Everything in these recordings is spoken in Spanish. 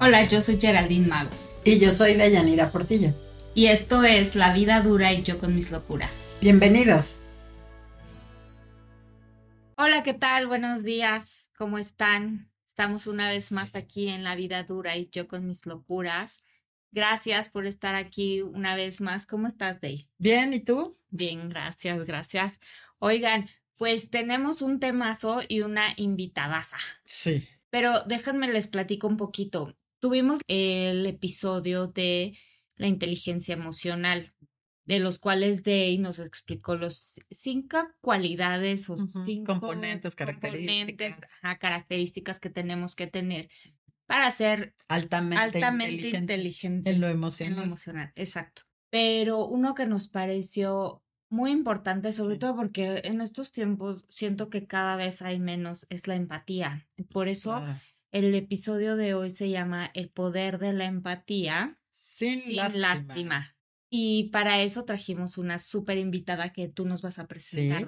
Hola, yo soy Geraldine Magos. Y yo soy Deyanira Portillo. Y esto es La vida dura y yo con mis locuras. Bienvenidos. Hola, ¿qué tal? Buenos días. ¿Cómo están? Estamos una vez más aquí en La vida dura y yo con mis locuras. Gracias por estar aquí una vez más. ¿Cómo estás, Day? Bien, ¿y tú? Bien, gracias, gracias. Oigan, pues tenemos un temazo y una invitadaza. Sí. Pero déjenme les platico un poquito. Tuvimos el episodio de la inteligencia emocional, de los cuales Day nos explicó los cinco cualidades o cinco componentes, características. características que tenemos que tener para ser altamente, altamente inteligentes en lo emocional. En lo emocional, exacto. Pero uno que nos pareció muy importante, sobre todo porque en estos tiempos siento que cada vez hay menos, es la empatía. Por eso el episodio de hoy se llama El poder de la empatía sin, lástima. Y para eso trajimos una súper invitada que tú nos vas a presentar.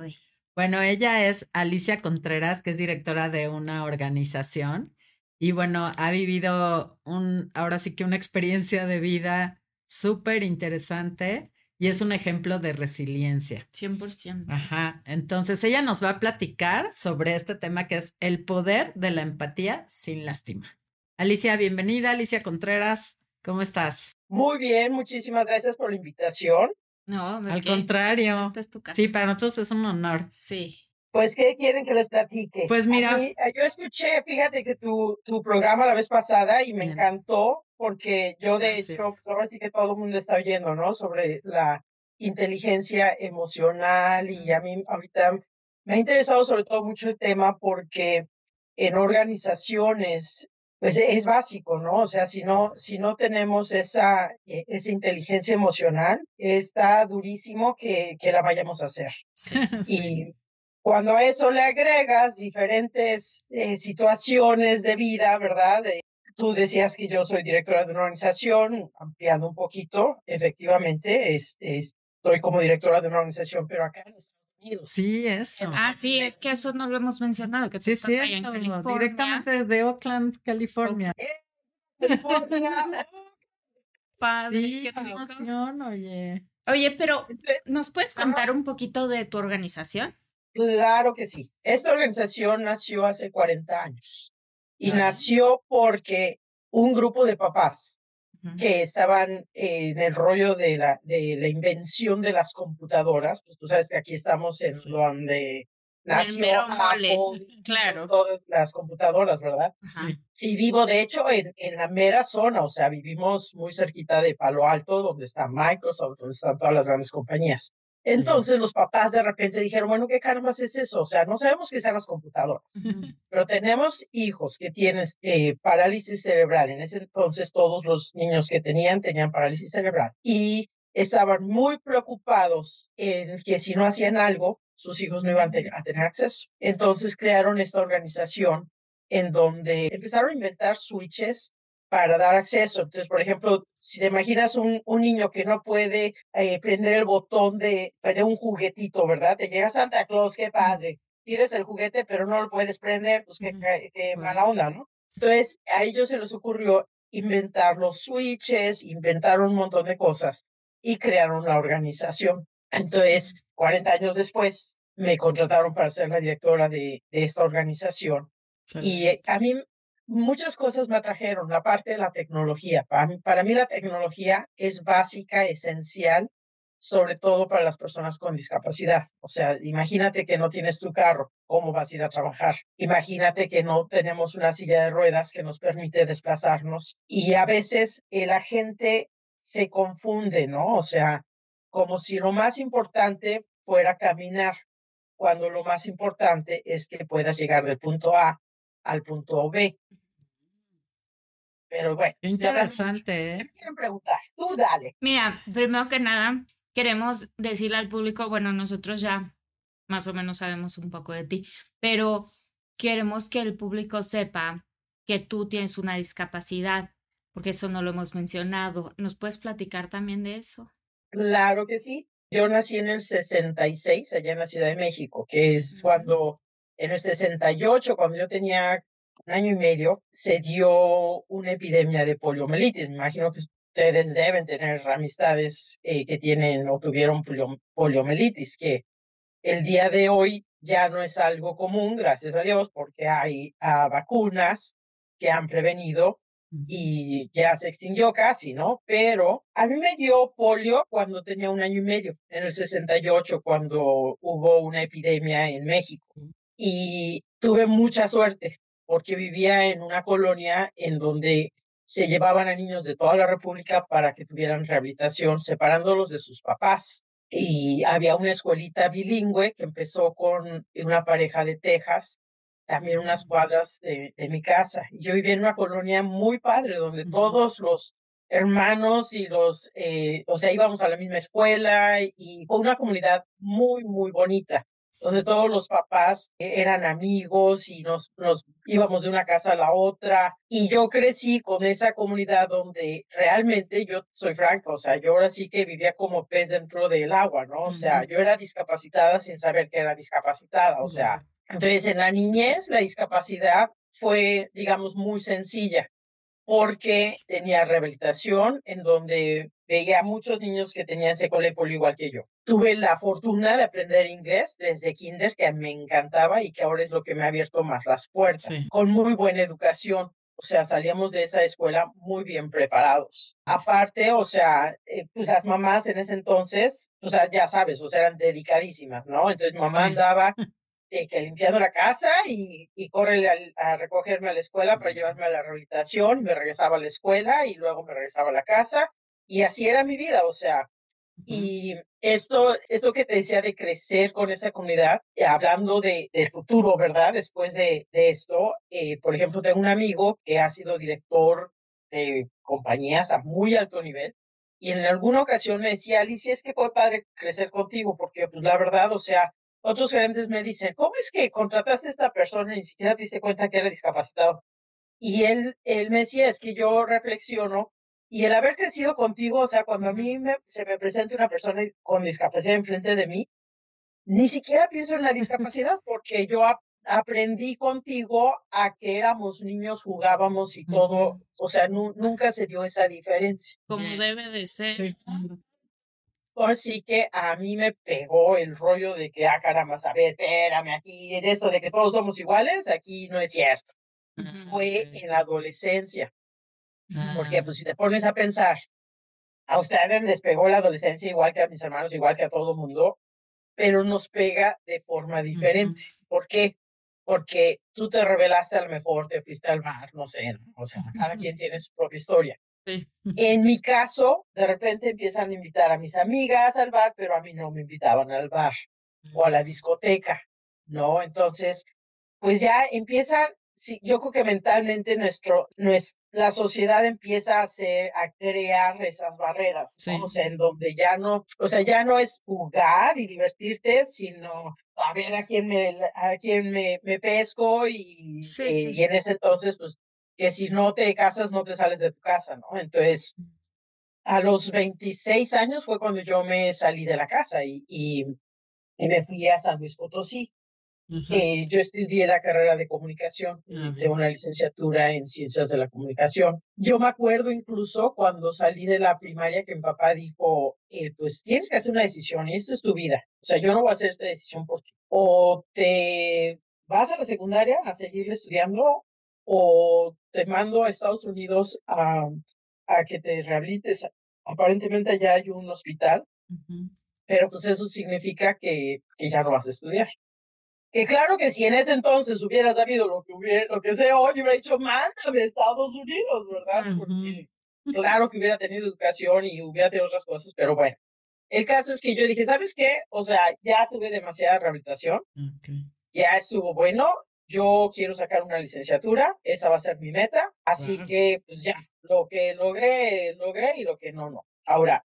Bueno, ella es Alicia Contreras, que es directora de una organización y bueno, ha vivido un, ahora sí que una experiencia de vida súper interesante y es un ejemplo de resiliencia. 100%. Ajá. Entonces ella nos va a platicar sobre este tema que es el poder de la empatía sin lástima. Alicia, bienvenida. Alicia Contreras, ¿cómo estás? Muy bien, muchísimas gracias por la invitación. No, al contrario. Sí, para nosotros es un honor. Sí. Pues, ¿qué quieren que les platique? Pues mira. yo escuché, fíjate que tu, tu programa la vez pasada y me encantó porque yo de hecho, ahora sí que todo el mundo está oyendo, ¿no? Sobre la inteligencia emocional y a mí ahorita me ha interesado sobre todo mucho el tema porque en organizaciones pues es básico, ¿no? O sea, si no, si no tenemos esa, e, esa inteligencia emocional, está durísimo que, que la vayamos a hacer. Y cuando a eso le agregas diferentes eh, situaciones de vida, ¿verdad? tú decías que yo soy directora de una organización, ampliando un poquito, efectivamente, es, estoy como directora de una organización, pero acá en Estados Unidos. Sí, eso. Ah, sí, es que eso no lo hemos mencionado, que sí, sí, directamente desde Oakland, California. California. Padre, qué emoción, oye. Oye, pero ¿nos puedes contar un poquito de tu organización? Claro que sí. Esta organización nació hace 40 años y nació porque un grupo de papás que estaban en el rollo de la, de la invención de las computadoras, pues tú sabes que aquí estamos en donde nació claro. todas las computadoras, ¿verdad? Sí. Y vivo, de hecho, en, en la mera zona, o sea, vivimos muy cerquita de Palo Alto, donde está Microsoft, donde están todas las grandes compañías. Entonces los papás de repente dijeron, bueno, ¿qué caramba es eso? O sea, no sabemos qué sean las computadoras, pero tenemos hijos que tienen eh, parálisis cerebral. En ese entonces todos los niños que tenían tenían parálisis cerebral y estaban muy preocupados en que si no hacían algo, sus hijos no iban a tener acceso. Entonces crearon esta organización en donde empezaron a inventar switches para dar acceso. Entonces, por ejemplo, si te imaginas un, un niño que no puede eh, prender el botón de, de un juguetito, ¿verdad? Te llega Santa Claus, qué padre. Tienes el juguete, pero no lo puedes prender, pues qué, qué mala onda, ¿no? Entonces, a ellos se les ocurrió inventar los switches, inventar un montón de cosas y crearon la organización. Entonces, 40 años después, me contrataron para ser la directora de, de esta organización. Y eh, a mí muchas cosas me atrajeron, la parte de la tecnología. Para mí, para mí la tecnología es básica, esencial, sobre todo para las personas con discapacidad. O sea, imagínate que no tienes tu carro, ¿cómo vas a ir a trabajar? Imagínate que no tenemos una silla de ruedas que nos permite desplazarnos. Y a veces la gente se confunde, ¿no? O sea, como si lo más importante fuera caminar, cuando lo más importante es que puedas llegar del punto A al punto B. Pero bueno. interesante, ¿eh? quieren preguntar? Tú dale. Mira, primero que nada, queremos decirle al público, bueno, nosotros ya más o menos sabemos un poco de ti, pero queremos que el público sepa que tú tienes una discapacidad, porque eso no lo hemos mencionado. ¿Nos puedes platicar también de eso? Claro que sí. Yo nací en el 66, allá en la Ciudad de México, que es cuando, en el 68, cuando yo tenía un año y medio, se dio una epidemia de poliomielitis. Me imagino que ustedes deben tener amistades eh, que tienen o tuvieron poliomielitis, que el día de hoy ya no es algo común, gracias a Dios, porque hay ah, vacunas que han prevenido y ya se extinguió casi, ¿no? Pero a mí me dio polio cuando tenía un año y medio, en el 68, cuando hubo una epidemia en México. Y tuve mucha suerte porque vivía en una colonia en donde se llevaban a niños de toda la República para que tuvieran rehabilitación, separándolos de sus papás. Y había una escuelita bilingüe que empezó con una pareja de Texas también unas cuadras de, mi casa. Yo vivía en una colonia muy padre, donde todos los hermanos y los, eh, o sea, íbamos a la misma escuela y fue una comunidad muy, muy bonita, donde todos los papás eran amigos y nos, nos íbamos de una casa a la otra. Y yo crecí con esa comunidad donde realmente yo soy franca, o sea, yo ahora sí que vivía como pez dentro del agua, ¿no? O sea, yo era discapacitada sin saber que era discapacitada, o sea, entonces, en la niñez, la discapacidad fue, digamos, muy sencilla porque tenía rehabilitación en donde veía a muchos niños que tenían secuela y polio igual que yo. Tuve la fortuna de aprender inglés desde kinder, que me encantaba y que ahora es lo que me ha abierto más las puertas, con muy buena educación. O sea, salíamos de esa escuela muy bien preparados. Aparte, o sea, eh, pues las mamás en ese entonces, o sea, ya sabes, o sea, eran dedicadísimas, ¿no? Entonces mamá andaba eh, que limpiando la casa y, y corre a, recogerme a la escuela para llevarme a la rehabilitación, me regresaba a la escuela y luego me regresaba a la casa y así era mi vida, o sea, y esto, esto que te decía de crecer con esa comunidad, eh, hablando de, del futuro, ¿verdad? Después de, de esto, eh, por ejemplo, tengo un amigo que ha sido director de compañías a muy alto nivel y en alguna ocasión me decía, Alicia, es que fue padre crecer contigo, porque pues la verdad, o sea, otros gerentes me dicen, ¿cómo es que contrataste a esta persona y ni siquiera te diste cuenta que era discapacitado? Y él, él me decía, es que yo reflexiono y el haber crecido contigo, o sea, cuando a mí se me presenta una persona con discapacidad enfrente de mí, ni siquiera pienso en la discapacidad porque yo aprendí contigo a que éramos niños, jugábamos y todo, o sea, nunca se dio esa diferencia. Como debe de ser. Por sí que a mí me pegó el rollo de que, ah, caramba, a ver, espérame aquí, en esto de que todos somos iguales, aquí no es cierto. Fue en la adolescencia. Porque, ah. pues, si te pones a pensar, a ustedes les pegó la adolescencia igual que a mis hermanos, igual que a todo mundo, pero nos pega de forma diferente. ¿Por qué? Porque tú te revelaste a lo mejor, te fuiste al mar, no sé, o sea, cada quien tiene su propia historia. En mi caso, de repente empiezan a invitar a mis amigas al bar, pero a mí no me invitaban al bar o a la mm. discoteca, ¿no? Entonces, pues ya empiezan, sí, yo creo que mentalmente nuestro, nuestra, la sociedad empieza a hacer, a crear esas barreras, o sea, en donde ya no, o sea, ya no es jugar y divertirte, sino a ver a quién me, a quién me, me pesco y, eh, y en ese entonces, pues que si no te casas no te sales de tu casa, ¿no? Entonces, a los 26 años fue cuando yo me salí de la casa y, y, me fui a San Luis Potosí. Eh, yo estudié la carrera de comunicación, ah, de una licenciatura en ciencias de la comunicación. Yo me acuerdo incluso cuando salí de la primaria que mi papá dijo, eh, pues tienes que hacer una decisión y esta es tu vida. O sea, yo no voy a hacer esta decisión por ti. O te vas a la secundaria a seguir estudiando o te mando a Estados Unidos a, a que te rehabilites. Aparentemente allá hay un hospital, pero pues eso significa que, que ya no vas a estudiar. Que claro que si en ese entonces hubieras sabido lo que hubiera, lo que sé hoy, hubiera dicho, mándame a Estados Unidos, ¿verdad? Porque claro que hubiera tenido educación y hubiera tenido otras cosas, pero bueno. El caso es que yo dije, ¿sabes qué? O sea, ya tuve demasiada rehabilitación, ya estuvo bueno, yo quiero sacar una licenciatura, esa va a ser mi meta, así que pues ya, lo que logré, logré y lo que no, no. Ahora,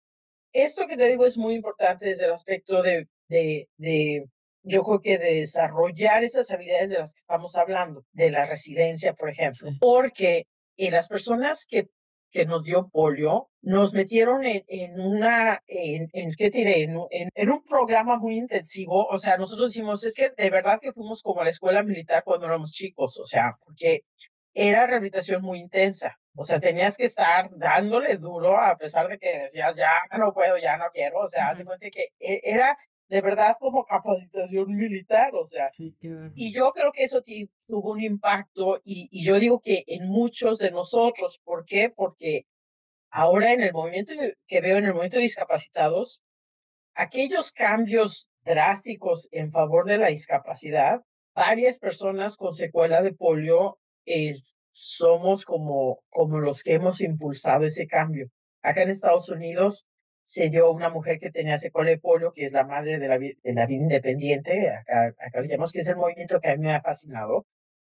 esto que te digo es muy importante desde el aspecto de, de, de yo creo que de desarrollar esas habilidades de las que estamos hablando, de la resiliencia, por ejemplo, porque en las personas que que nos dio polio, nos metieron en, en una, en, en ¿qué diré? En, en, un programa muy intensivo. O sea, nosotros decimos, es que de verdad que fuimos como a la escuela militar cuando éramos chicos, o sea, porque era rehabilitación muy intensa. O sea, tenías que estar dándole duro a pesar de que decías, ya no puedo, ya no quiero. O sea, hace cuenta que e, era de verdad como capacitación militar, o sea. y yo creo que eso tuvo un impacto y, y, yo digo que en muchos de nosotros, ¿por qué? Porque ahora en el movimiento que veo en el movimiento de discapacitados, aquellos cambios drásticos en favor de la discapacidad, varias personas con secuela de polio somos como, como los que hemos impulsado ese cambio. Acá en Estados Unidos se dio una mujer que tenía secuela de polio, que es la madre de la, de la vida independiente, acá, acá le llamamos que es el movimiento que a mí me ha fascinado.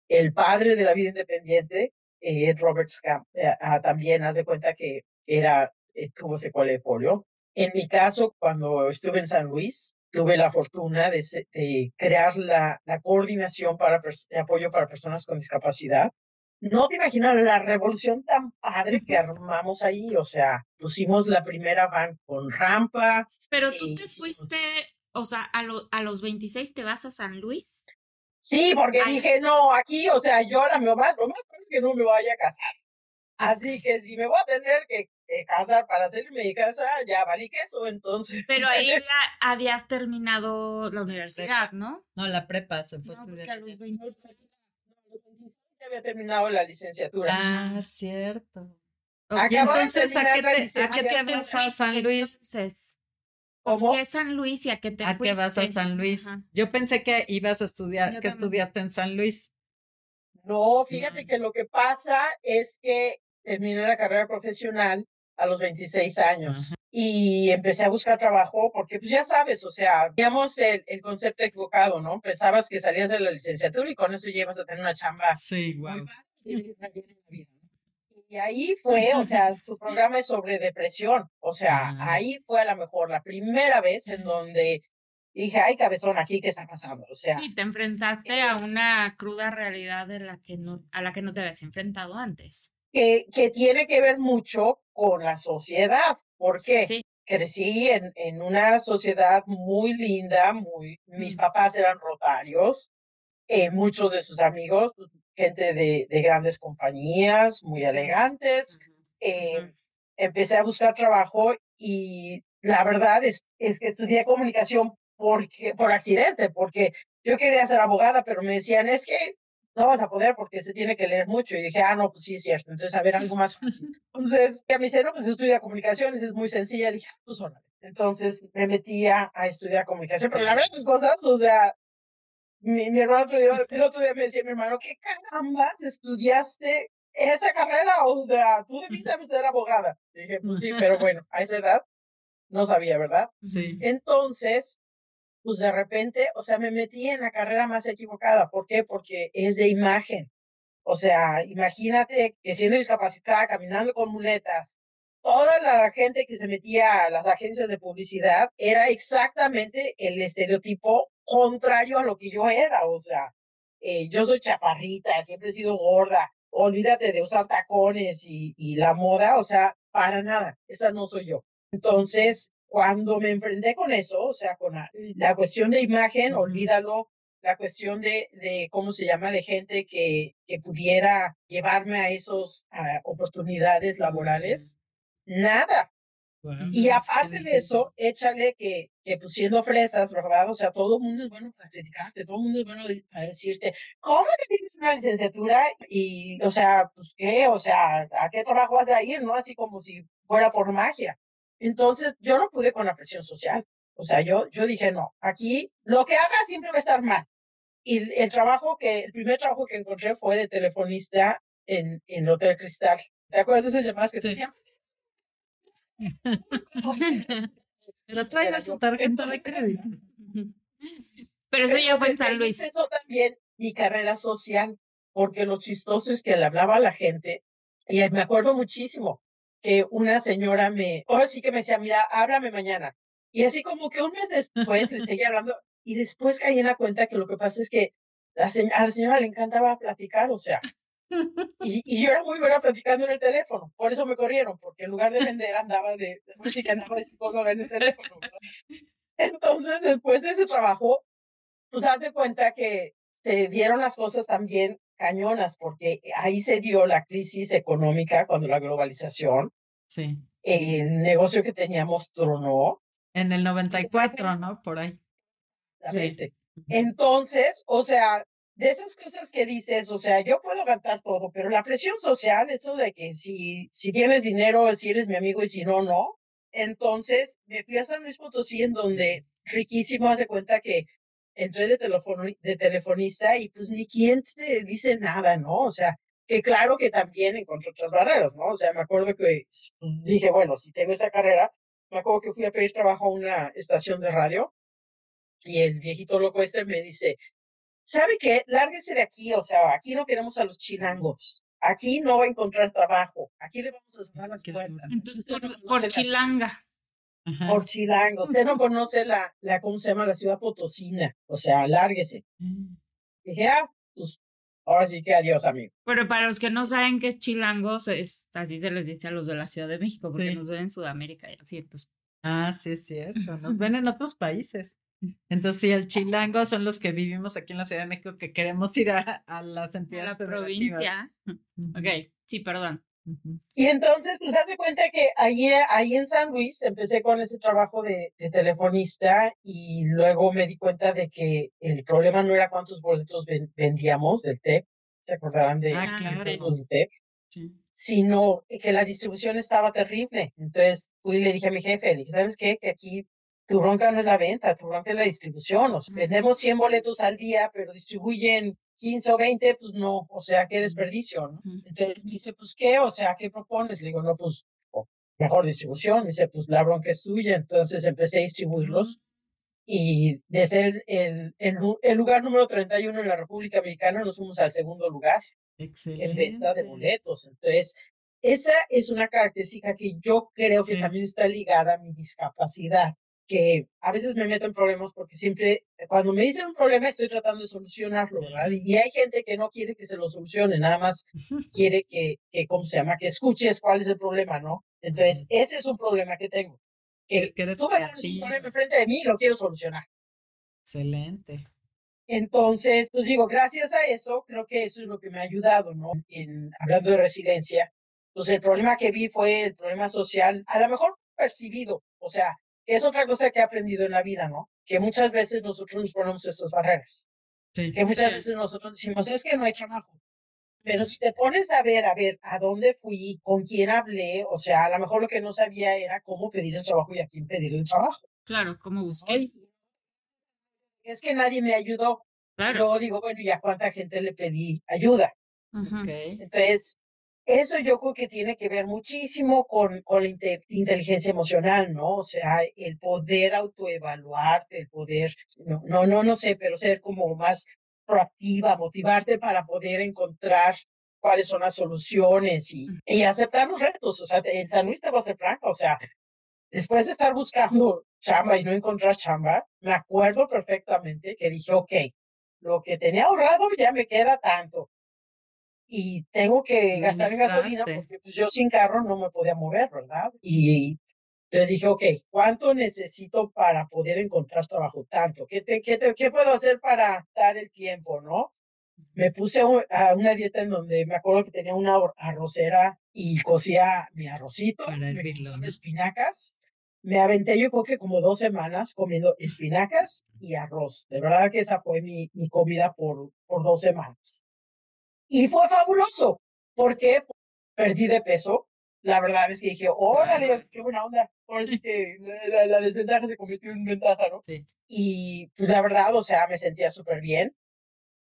El padre de la vida independiente, eh, Robert Scamp, eh, ah, también cuenta que era, eh, tuvo secuela de polio. En mi caso, cuando estuve en San Luis, tuve la fortuna de, de crear la, la coordinación para de apoyo para personas con discapacidad no te imaginas la revolución tan padre que armamos ahí, o sea, pusimos la primera van con rampa. Pero tú te fuiste, o sea, a, a los 26 te vas a San Luis. Sí, porque dije, no, aquí, o sea, yo ahora me más, lo más es que no me vaya a casar. Así que si me voy a tener que, casar para hacerme mi casa, ya valí queso, entonces. Pero ahí ya habías terminado la universidad, ¿no? No, la prepa se fue a los 26 había terminado la licenciatura. Ah, cierto. entonces, ¿a qué te, ¿a qué te vas a San Luis? ¿Cómo? ¿Qué San Luis y a qué te ¿A qué vas a San Luis? Yo pensé que ibas a estudiar, que estudiaste en San Luis. No, fíjate que lo que pasa es que terminé la carrera profesional a los 26 años y empecé a buscar trabajo porque pues ya sabes, o sea, teníamos el, el, concepto equivocado, ¿no? Pensabas que salías de la licenciatura y con eso llevas a tener una chamba. Sí, wow. Y ahí fue, o sea, su programa es sobre depresión, o sea, ah. ahí fue a lo mejor la primera vez en donde dije, ay, cabezón, aquí, ¿qué está pasando? O sea. Y te enfrentaste a una cruda realidad de la que no, a la que no te habías enfrentado antes. Que, que tiene que ver mucho con la sociedad, porque crecí en, en una sociedad muy linda, muy, mis papás eran rotarios, eh, muchos de sus amigos, pues, gente de, de grandes compañías, muy elegantes. Eh, empecé a buscar trabajo y la verdad es, es que estudié comunicación porque, por accidente, porque yo quería ser abogada, pero me decían, es que no vas a poder porque se tiene que leer mucho. Y dije, ah, no, pues sí, es cierto. Entonces, a ver, algo más fácil. Entonces, a mí dice, no, pues estudia comunicaciones, es muy sencilla. Dije, ah, pues órale. Entonces, me metí a, estudiar comunicación. Pero la verdad, las cosas, o sea, mi, mi hermano otro día, el otro día me decía mi hermano, ¿qué carambas estudiaste esa carrera? O sea, tú debiste ser abogada. dije, pues sí, pero bueno, a esa edad no sabía, ¿verdad? Sí. Entonces, pues de repente, o sea, me metí en la carrera más equivocada. ¿Por qué? Porque es de imagen. O sea, imagínate que siendo discapacitada, caminando con muletas, toda la gente que se metía a las agencias de publicidad era exactamente el estereotipo contrario a lo que yo era. O sea, eh, yo soy chaparrita, siempre he sido gorda, olvídate de usar tacones y, y la moda, o sea, para nada, esa no soy yo. Entonces, cuando me enfrenté con eso, o sea, con la, cuestión de imagen, olvídalo, la cuestión de, de, ¿cómo se llama?, de gente que, que pudiera llevarme a esas oportunidades laborales, nada. y aparte de eso, échale que, que pues siendo fresas, ¿verdad? O sea, todo el mundo es bueno para criticarte, todo el mundo es bueno para decirte, ¿cómo que tienes una licenciatura? Y, o sea, pues, ¿qué? O sea, ¿a qué trabajo vas a ir? ¿No? Así como si fuera por magia. Entonces, yo no pude con la presión social. O sea, yo, yo dije, no, aquí lo que haga siempre va a estar mal. Y el trabajo que, el primer trabajo que encontré fue de telefonista en, en el Hotel Cristal. ¿Te acuerdas de esas llamadas que te decían? Pero traiga su tarjeta de crédito. Pero eso ya fue en San Luis. Eso también mi carrera social, porque lo chistoso es que le hablaba a la gente, y me acuerdo muchísimo, que una señora me, ahora sí que me decía, mira, háblame mañana. Y así como que un mes después le seguía hablando y después caí en la cuenta que lo que pasa es que la a la señora le encantaba platicar, o sea, Y, y, yo era muy buena platicando en el teléfono, por eso me corrieron, porque en lugar de vender andaba de, de música, andaba de psicóloga en el teléfono. Entonces, después de ese trabajo, pues haz de cuenta que se dieron las cosas también cañonas, porque ahí se dio la crisis económica cuando la globalización. Sí. El negocio que teníamos tronó. En el 94, ¿no? Por ahí. Exactamente. Entonces, o sea, de esas cosas que dices, o sea, yo puedo cantar todo, pero la presión social, eso de que si, si tienes dinero, si eres mi amigo y si no, no. Entonces, me fui a San Luis Potosí, en donde riquísimo hace cuenta que entré de, de telefonista y pues ni quien te dice nada, ¿no? O sea, que claro que también encontré otras barreras, ¿no? O sea, me acuerdo que pues, dije, bueno, si tengo esa carrera, me acuerdo que fui a pedir trabajo a una estación de radio y el viejito loco este me dice, ¿sabe qué? Lárguese de aquí, o sea, aquí no queremos a los chilangos. Aquí no va a encontrar trabajo. Aquí le vamos a cerrar las puertas. Entonces, por, por chilanga. Ajá. Por chilango. Usted no conoce la, la, ¿cómo se llama? La ciudad potosina. O sea, lárguese. Mm. Dije, ah, pues, ahora sí que adiós, amigo. Pero para los que no saben qué es chilangos, es, así se les dice a los de la Ciudad de México, porque sí. nos ven en Sudamérica y así, entonces. Ah, sí, es cierto. Nos ven en otros países. Entonces, sí, el chilango son los que vivimos aquí en la Ciudad de México que queremos ir a, a las entidades. A la provincia. Ok, sí, perdón. Y entonces, pues hace cuenta que ahí, ahí en San Luis empecé con ese trabajo de, de, telefonista y luego me di cuenta de que el problema no era cuántos boletos ven, vendíamos del TEP, se acordarán de ah, claro. del TEP, sí. sino que la distribución estaba terrible. Entonces fui y le dije a mi jefe, le dije, ¿sabes qué? Que aquí tu bronca no es la venta, tu bronca es la distribución. O sea, vendemos 100 boletos al día, pero distribuyen 15 o 20, pues no, o sea, qué desperdicio, ¿no? Entonces dice, pues qué, o sea, ¿qué propones? Le digo, no, pues mejor distribución. Dice, pues la bronca es tuya. Entonces empecé a distribuirlos y de ser el, el, el, lugar número 31 en la República Mexicana nos fuimos al segundo lugar Excelente. en venta de boletos. Entonces, esa es una característica que yo creo que también está ligada a mi discapacidad que a veces me meto en problemas porque siempre, cuando me dicen un problema, estoy tratando de solucionarlo, ¿verdad? Y hay gente que no quiere que se lo solucione, nada más quiere que, que ¿cómo se llama? Que escuches cuál es el problema, ¿no? Entonces, ese es un problema que tengo. Que, es que eres tú me un problema enfrente de mí y lo quiero solucionar. Excelente. Entonces, pues digo, gracias a eso, creo que eso es lo que me ha ayudado, ¿no? En, hablando de resiliencia, pues el problema que vi fue el problema social, a lo mejor percibido, o sea, es otra cosa que he aprendido en la vida, ¿no? Que muchas veces nosotros nos ponemos estas barreras. Sí. Que muchas Sí. veces nosotros decimos, es que no hay trabajo. Pero si te pones a ver, a ver, a dónde fui, con quién hablé, o sea, a lo mejor lo que no sabía era cómo pedir el trabajo y a quién pedir el trabajo. Claro, ¿cómo busqué? Ay, Es que nadie me ayudó. Claro. Luego digo, bueno, ¿y a cuánta gente le pedí ayuda? Ujú. Ok. Entonces, eso yo creo que tiene que ver muchísimo con, con la inte- inteligencia emocional, ¿no? O sea, el poder autoevaluarte, el poder, no, no, no, no sé, pero ser como más proactiva, motivarte para poder encontrar cuáles son las soluciones y, y aceptar los retos. O sea, en San Luis te voy a ser franca, o sea, después de estar buscando chamba y no encontrar chamba, me acuerdo perfectamente que dije, ok, lo que tenía ahorrado ya me queda tanto y tengo que gastar en gasolina porque pues, yo sin carro no me podía mover, ¿verdad? Y entonces dije, ok, ¿cuánto necesito para poder encontrar trabajo? Tanto. ¿Qué, te, qué, te- qué puedo hacer para dar el tiempo, no? Me puse a una dieta en donde me acuerdo que tenía una arrocera y cocía mi arrocito, Para espinacas. Me aventé yo creo que como dos semanas comiendo espinacas y arroz. De verdad que esa fue mi, mi comida por, por dos semanas. Y fue fabuloso, porque perdí de peso. La verdad es que dije, órale, qué buena onda. Ahora sí que la, la- desventaja se convirtió en ventaja, ¿no? Sí. Y pues la verdad, o sea, me sentía súper bien.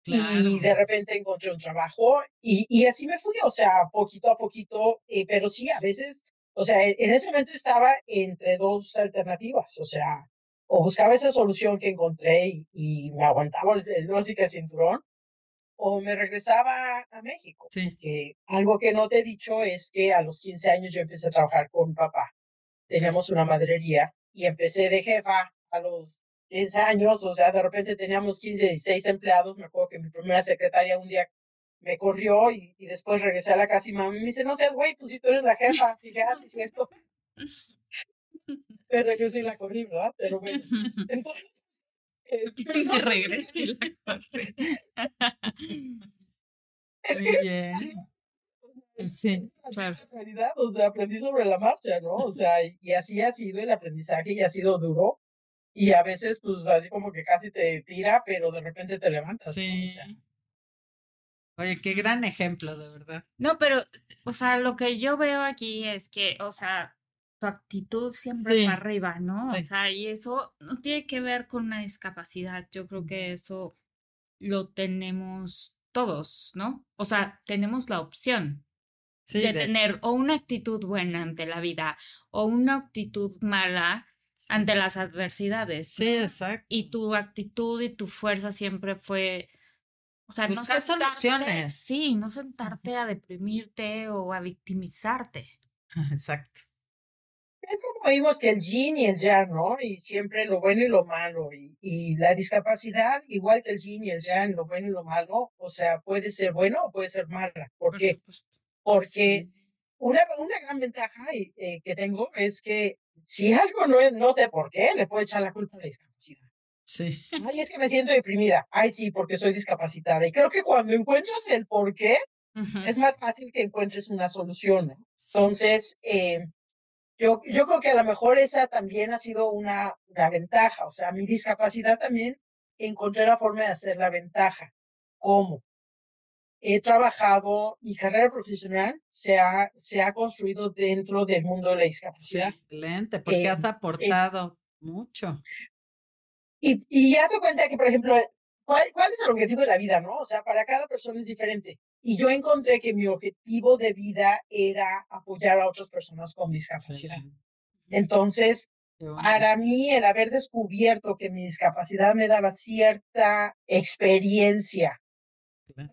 Y de Claro. repente encontré un trabajo y, y así me fui, o sea, poquito a poquito, eh, pero sí, a veces, o sea, en en ese momento estaba entre dos alternativas, o sea, o buscaba esa solución que encontré y, y me aguantaba el, el música el cinturón, o me regresaba a México. Sí. Que algo que no te he dicho es que a los 15 años yo empecé a trabajar con papá. Teníamos una madrería y empecé de jefa a los 15 años, o sea, de repente teníamos 15, 16 empleados. Me acuerdo que mi primera secretaria un día me corrió y, y, después regresé a la casa y mamá me dice, no seas güey, pues si tú eres la jefa. Y dije, ah, sí, es cierto. Me regresé y la corrí, ¿verdad? Pero bueno, entonces... Y la corrí. Muy bien. Sí, claro. Realidad, o sea, aprendí sobre la marcha, ¿no? O sea, y así ha sido el aprendizaje y ha sido duro. Y a veces, pues, así como que casi te tira, pero de repente te levantas. Sí. Oye, qué gran ejemplo, de verdad. No, pero, o sea, lo que yo veo aquí es que, o sea, tu actitud siempre va arriba, ¿no? O sea, y eso no tiene que ver con una discapacidad. Yo creo que eso lo tenemos todos, ¿no? O sea, tenemos la opción de, tener o una actitud buena ante la vida o una actitud mala ante las adversidades. Sí, exacto. Y tu actitud y tu fuerza siempre fue, o sea, no soluciones. Sí, no sentarte a deprimirte o a victimizarte. Exacto. Como vimos que el yin y el yang, ¿no? Y siempre lo bueno y lo malo. Y, y, la discapacidad, igual que el yin y el yang, lo bueno y lo malo, o sea, puede ser bueno o puede ser mala. Porque Por porque una, una gran ventaja eh, que tengo es que si algo no es, no sé por qué, le puedo echar la culpa a la discapacidad. Sí. Ay, es que me siento deprimida. Ay, sí, porque soy discapacitada. Y creo que cuando encuentras el por qué, es más fácil que encuentres una solución. Entonces, eh, yo, yo creo que a lo mejor esa también ha sido una, una ventaja. O sea, mi discapacidad también encontré la forma de hacer la ventaja. ¿Cómo? he trabajado, mi carrera profesional se ha, se ha construido dentro del mundo de la discapacidad. Excelente, porque has aportado mucho. Y, y ya se cuenta que, por ejemplo, ¿cuál, ¿cuál, es el objetivo de la vida, no? O sea, para cada persona es diferente. Y yo encontré que mi objetivo de vida era apoyar a otras personas con discapacidad. Entonces, para mí, el haber descubierto que mi discapacidad me daba cierta experiencia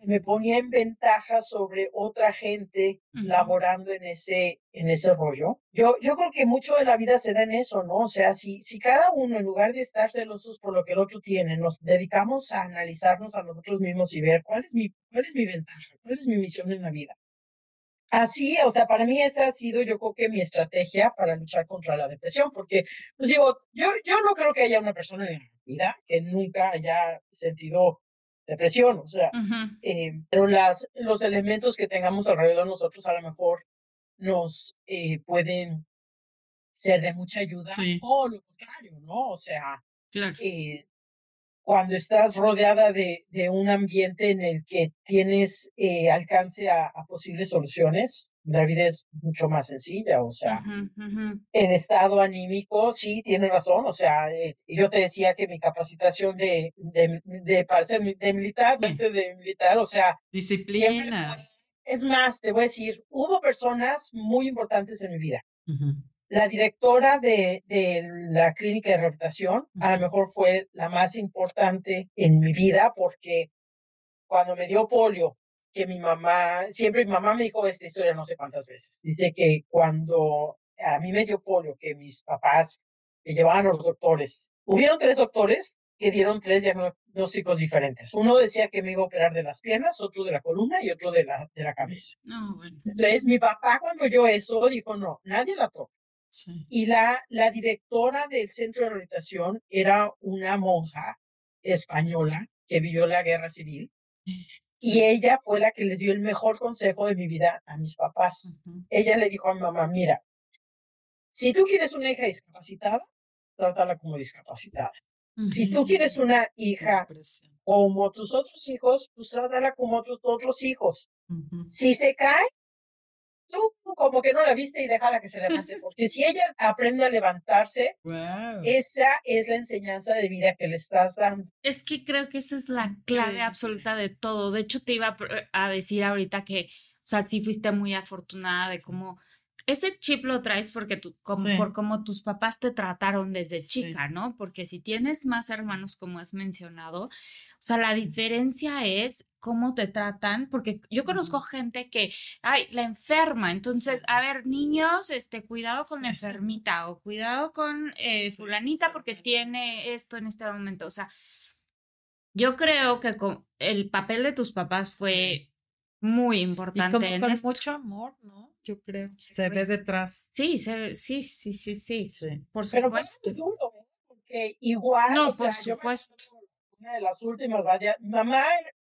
me ponía en ventaja sobre otra gente laborando en ese, en ese rollo. Yo, yo creo que mucho de la vida se da en eso, ¿no? O sea, si, si cada uno, en lugar de estar celosos por lo que el otro tiene, nos dedicamos a analizarnos a nosotros mismos y ver cuál es mi, cuál es mi ventaja, cuál es mi misión en la vida. Así, o sea, para mí esa ha sido, yo creo que mi estrategia para luchar contra la depresión, porque, pues digo, yo, yo no creo que haya una persona en la vida que nunca haya sentido depresión, o sea, eh, pero las, los elementos que tengamos alrededor de nosotros a lo mejor nos eh, pueden ser de mucha ayuda o lo contrario, ¿no? O sea, eh, cuando estás rodeada de, de, un ambiente en el que tienes eh, alcance a, posibles soluciones, la vida es mucho más sencilla, o sea, en estado anímico, sí, tienes razón, o sea, eh, yo te decía que mi capacitación de, de, de para ser de militar, de militar, o sea, disciplina. es más, te voy a decir, hubo personas muy importantes en mi vida la directora de, de, la clínica de rehabilitación a lo mejor fue la más importante en mi vida porque cuando me dio polio, que mi mamá, siempre mi mamá me dijo esta historia no sé cuántas veces, dice que cuando a mí me dio polio, que mis papás me llevaban a los doctores, hubieron tres doctores que dieron tres diagnósticos diferentes. Uno decía que me iba a operar de las piernas, otro de la columna y otro de la, de la cabeza. No, bueno. Entonces mi papá cuando oyó eso dijo, no, nadie la toca. Y la, la directora del centro de rehabilitación era una monja española que vivió la guerra civil. Y ella fue la que les dio el mejor consejo de mi vida a mis papás. Ella le dijo a mi mamá, mira, si tú quieres una hija discapacitada, trátala como discapacitada. Si tú quieres una hija como tus otros hijos, pues trátala como otros otros hijos. Si se cae, tú como que no la viste y déjala que se levante, porque si ella aprende a levantarse, esa es la enseñanza de vida que le estás dando. Es que creo que esa es la clave absoluta de todo. De hecho, te iba a decir ahorita que, o sea, sí fuiste muy afortunada de cómo ese chip lo traes porque tú, como, por cómo tus papás te trataron desde chica, ¿no? Porque si tienes más hermanos, como has mencionado, o sea, la diferencia es cómo te tratan, porque yo conozco gente que, ay, la enferma, entonces, a ver, niños, este, cuidado con la enfermita o cuidado con eh, fulanita porque tiene esto en este momento, o sea, yo creo que con el papel de tus papás fue muy Y importante en con mucho amor, ¿no? Yo creo. Se ve detrás. Sí, se- sí, sí, sí, sí, Sí. por Pero fue supuesto. muy duro, ¿eh? porque igual, No, o por supuesto. una de las últimas varias, mamá,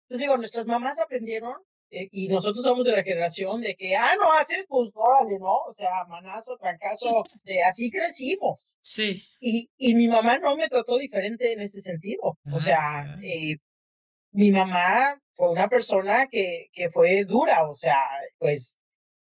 yo digo, nuestras mamás aprendieron eh, y nosotros somos de la generación de que, ah, no haces, pues órale, ¿no? O sea, manazo, trancazo, así crecimos. Sí. Y, y mi mamá no me trató diferente en ese sentido. O sea, Ah. eh, mi mamá fue una persona que, que fue dura, o sea, pues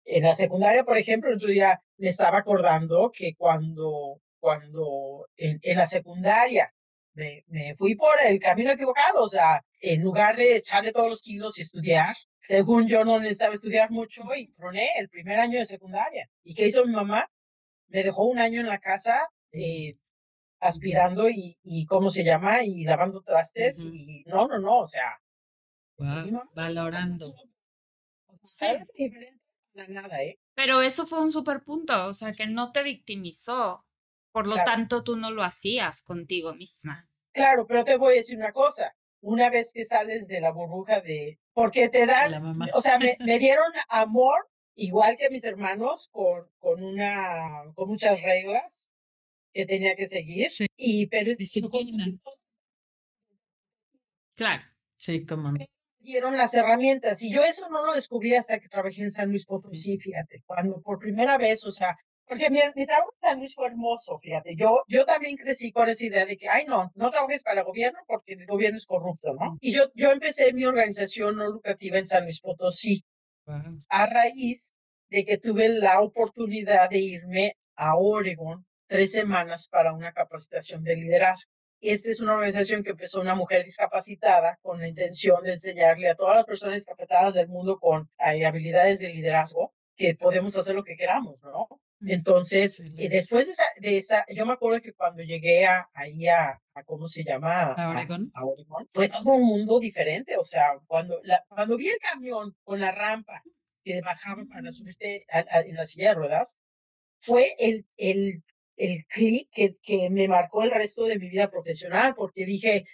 en la secundaria, por ejemplo, el otro día me estaba acordando que cuando, cuando en, en la secundaria me, me fui por el camino equivocado, o sea, en lugar de echarle todos los kilos y estudiar, según yo no necesitaba estudiar mucho y troné el primer año de secundaria. ¿Y qué hizo mi mamá? Me dejó un año en la casa eh, aspirando y, y, ¿cómo se llama? Y lavando trastes y no, no, no, o sea, Valorando. era diferente para nada, ¿eh? Pero eso fue un super punto, o sea, que no te victimizó. Por lo Claro. tanto, tú no lo hacías contigo misma. Claro, pero te voy a decir una cosa. Una vez que sales de la burbuja de... Porque te dan... la mamá. O sea, me, me dieron amor, igual que mis hermanos, con, con, una, con muchas reglas que tenía que seguir. Sí. Y, pero Disciplina. Claro. Sí, como no. Dieron las herramientas. Y yo eso no lo descubrí hasta que trabajé en San Luis Potosí, fíjate, cuando por primera vez, o sea, porque mi, mi trabajo en San Luis fue hermoso, fíjate. Yo, yo también crecí con esa idea de que, ay, no, no trabajes para el gobierno porque el gobierno es corrupto, ¿no? Y yo, yo empecé mi organización no lucrativa en San Luis Potosí a raíz de que tuve la oportunidad de irme a Oregon tres semanas para una capacitación de liderazgo. Esta es una organización que empezó una mujer discapacitada con la intención de enseñarle a todas las personas discapacitadas del mundo con habilidades de liderazgo que podemos hacer lo que queramos, ¿no? Entonces, y después de esa, de esa, yo me acuerdo que cuando llegué a, ahí a, a, ¿cómo se llama? ¿A Oregón? a Oregón, fue todo un mundo diferente. O sea, cuando, la, cuando vi el camión con la rampa que bajaba para subirte a, a, en la silla de ruedas, fue el, el, el clic que, que me marcó el resto de mi vida profesional, porque dije,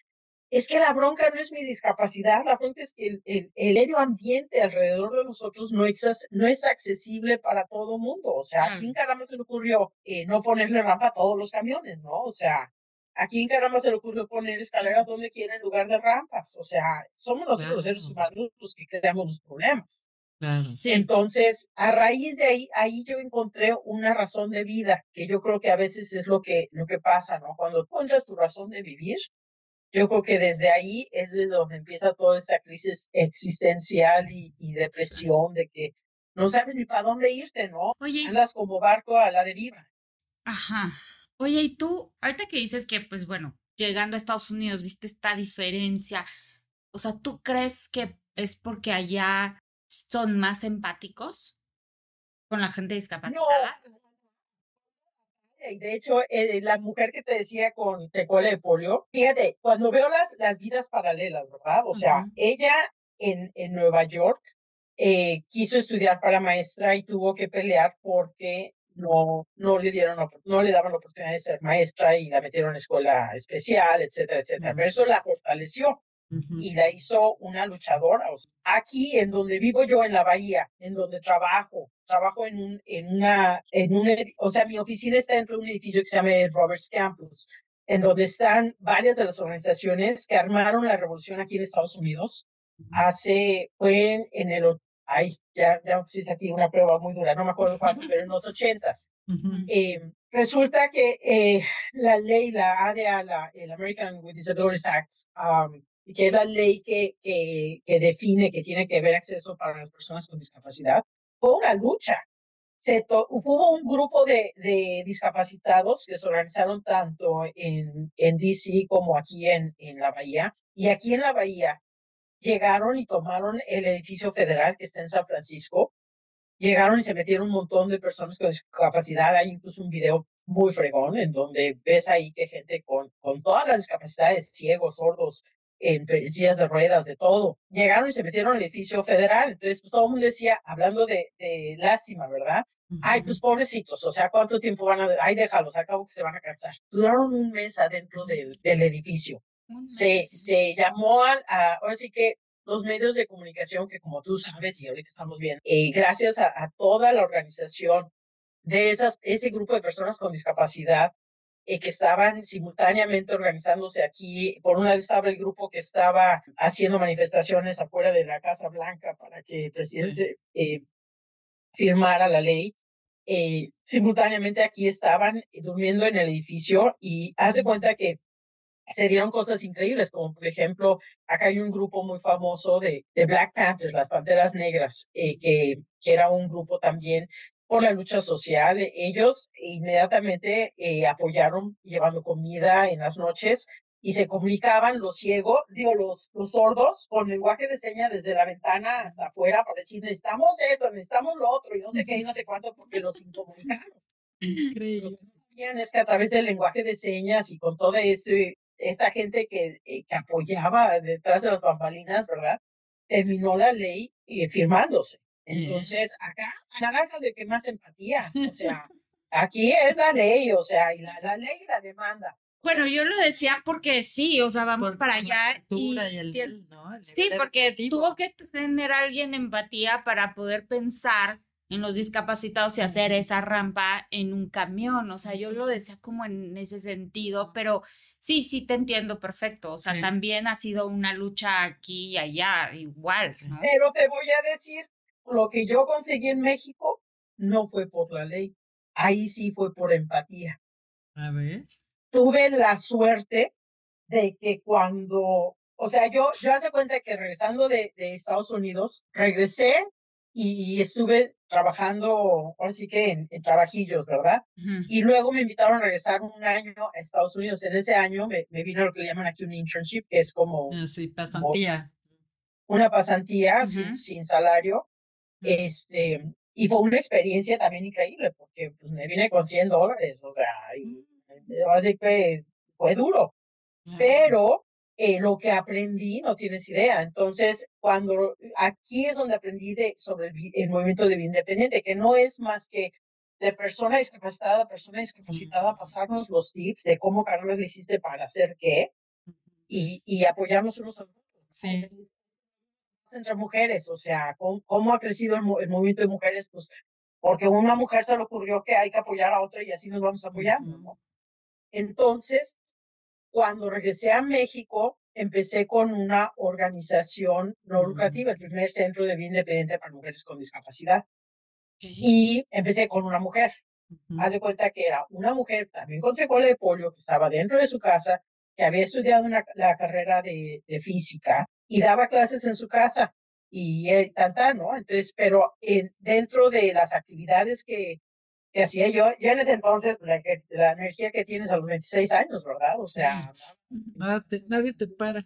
es que la bronca no es mi discapacidad, la bronca es que el, el, el medio ambiente alrededor de nosotros no es, no es accesible para todo mundo. O sea, ¿a quién caramba se le ocurrió eh, no ponerle rampa a todos los camiones, no? O sea, ¿a quién caramba se le ocurrió poner escaleras donde quiera en lugar de rampas? O sea, somos nosotros los seres humanos los que creamos los problemas. Claro. Sí. Entonces, a raíz de ahí, ahí yo encontré una razón de vida, que yo creo que a veces es lo que, lo que pasa, ¿no? Cuando encuentras tu razón de vivir, yo creo que desde ahí es de donde empieza toda esa crisis existencial y, y depresión de que no sabes ni para dónde irte, ¿no? Oye, Andas como barco a la deriva. ajá. Oye, y tú, ahorita que dices que, pues bueno, llegando a Estados Unidos, viste esta diferencia. O sea, ¿tú crees que es porque allá son más empáticos con la gente No, discapacitada? y de hecho, eh, la mujer que te decía con secuela de polio, fíjate, cuando veo las, las vidas paralelas, ¿verdad? O sea, ella en, en Nueva York eh, quiso estudiar para maestra y tuvo que pelear porque no, no le dieron, no le daban la oportunidad de ser maestra y la metieron en escuela especial, etcétera, etcétera. Pero eso la fortaleció Ujú. y la hizo una luchadora. O sea, aquí, en donde vivo yo, en la bahía, en donde trabajo, trabajo en un, en una, en un, o sea, mi oficina está dentro de un edificio que se llama Roberts Campus, en donde están varias de las organizaciones que armaron la revolución aquí en Estados Unidos. Hace, fue en, el, ay, ya, ya puse aquí una prueba muy dura, no me acuerdo cuándo, pero en los ochentas. Eh, resulta que eh, la ley, la ADA, la, el American with Disabilities Act, um, que es la ley que, que, que define que tiene que haber acceso para las personas con discapacidad, fue una lucha. Se hubo un grupo de, de discapacitados que se organizaron tanto en, en DC como aquí en, en la Bahía. Y aquí en la Bahía llegaron y tomaron el edificio federal que está en San Francisco llegaron y se metieron un montón de personas con discapacidad. Hay incluso un video muy fregón en donde ves ahí que gente con, con todas las discapacidades, ciegos, sordos, en, sillas de ruedas, de todo, llegaron y se metieron al edificio federal. Entonces, pues, todo el mundo decía, hablando de, de lástima, ¿verdad? Ay, pues pobrecitos, o sea, ¿cuánto tiempo van a...? Ay, déjalos, acabo que se van a cansar. Duraron un mes adentro del, del edificio. Se, se llamó al, a, ahora sí que los medios de comunicación que como tú sabes y ahorita estamos viendo, eh, gracias a, a, toda la organización de esas, ese grupo de personas con discapacidad eh, que estaban simultáneamente organizándose aquí. Por una vez estaba el grupo que estaba haciendo manifestaciones afuera de la Casa Blanca para que el presidente eh, firmara la ley. Eh, simultáneamente aquí estaban durmiendo en el edificio y hace cuenta que se dieron cosas increíbles, como por ejemplo, acá hay un grupo muy famoso de, de Black Panthers, las Panteras Negras, eh, que, que, era un grupo también por la lucha social. Ellos inmediatamente eh, apoyaron llevando comida en las noches y se comunicaban los ciegos, digo, los, los sordos con lenguaje de señas desde la ventana hasta afuera para decir, necesitamos esto, necesitamos lo otro, y no sé qué, y no sé cuánto, porque los incomunicaron. Increíble. Es que a través del lenguaje de señas y con todo este, esta gente que, eh, que apoyaba detrás de las bambalinas, ¿verdad? Terminó la ley eh, firmándose. Entonces, acá, naranjas de que más empatía. O sea, aquí es la ley, o sea, y la, la ley la demanda. Bueno, yo lo decía porque sí, o sea, vamos para allá. Y, el, ¿no? sí, porque tuvo que tener alguien empatía para poder pensar en los discapacitados y hacer esa rampa en un camión. O sea, yo lo decía como en ese sentido, pero sí, sí te entiendo perfecto. O sea, también ha sido una lucha aquí y allá, igual. ¿no? Pero te voy a decir, lo que yo conseguí en México no fue por la ley. Ahí sí fue por empatía. A ver. Tuve la suerte de que cuando, o sea, yo, yo hace cuenta que regresando de, de Estados Unidos, regresé y estuve trabajando, ahora sí que en, trabajillos, ¿verdad? Y luego me invitaron a regresar un año a Estados Unidos. En ese año me, me vino lo que le llaman aquí un internship, que es como... Ah, sí, pasantía. una pasantía sin, sin, salario. Este, y fue una experiencia también increíble, porque pues, me vine con 100 dólares, o sea, y, así que fue duro. Pero eh, lo que aprendí no tienes idea. Entonces, cuando aquí es donde aprendí de, sobre el, movimiento de vida independiente, que no es más que de persona discapacitada a persona discapacitada, pasarnos los tips de cómo Carlos le hiciste para hacer qué y, y apoyarnos unos a otros. Sí. Entre mujeres, o sea, ¿cómo, ha crecido el, movimiento de mujeres? Pues porque una mujer se le ocurrió que hay que apoyar a otra y así nos vamos apoyando, ¿no? Entonces, cuando regresé a México, empecé con una organización no lucrativa, el primer centro de vida independiente para mujeres con discapacidad. Y empecé con una mujer. Haz de cuenta que era una mujer también con secuela de polio que estaba dentro de su casa, que había estudiado la carrera de, de, física y daba clases en su casa y tanta, ¿no? Entonces, pero en, dentro de las actividades que, que hacía yo, ya en ese entonces, la, la, energía que tienes a los 26 años, ¿verdad? O sea, nadie te para.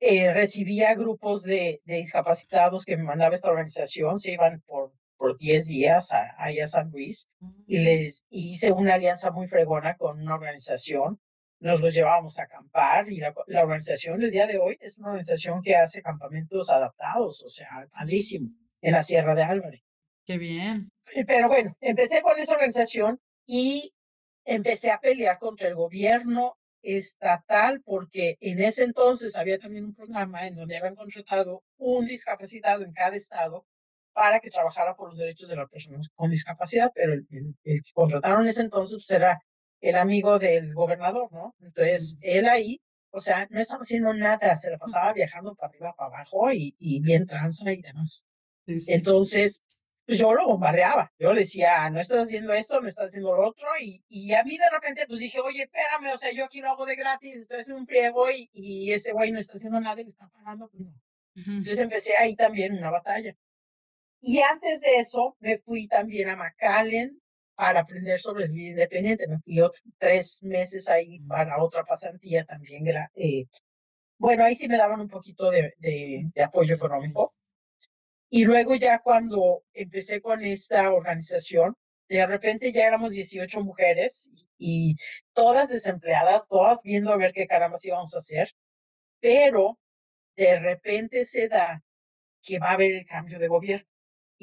Eh, recibía grupos de, de, discapacitados que me mandaba esta organización, se iban por, por 10 días a, a San Luis y les hice una alianza muy fregona con una organización. Nos los llevábamos a acampar y la, la organización del día de hoy es una organización que hace campamentos adaptados, o sea, padrísimo, en la Sierra de Álvarez. Qué bien. Pero bueno, empecé con esa organización y empecé a pelear contra el gobierno estatal porque en ese entonces había también un programa en donde habían contratado un discapacitado en cada estado para que trabajara por los derechos de las personas con discapacidad, pero el, que contrataron en ese entonces pues, era el amigo del gobernador, ¿no? Entonces, él ahí, o sea, no estaba haciendo nada, se la pasaba viajando para arriba, para abajo y, y bien tranza y demás. Entonces, pues yo lo bombardeaba. Yo le decía, no estás haciendo esto, no estás haciendo lo otro. Y, y a mí de repente pues dije, oye, espérame, o sea, yo aquí lo hago de gratis, estoy haciendo un friego y, y ese güey no está haciendo nada y le está pagando. Pues no. Entonces empecé ahí también una batalla. Y antes de eso me fui también a McAllen para aprender sobre el vida independiente. Me fui tres meses ahí para otra pasantía también. Eh, bueno, ahí sí me daban un poquito de, de, de apoyo económico y luego ya cuando empecé con esta organización, de repente ya éramos 18 mujeres y, todas desempleadas, todas viendo a ver qué caramba íbamos a hacer, pero de repente se da que va a haber el cambio de gobierno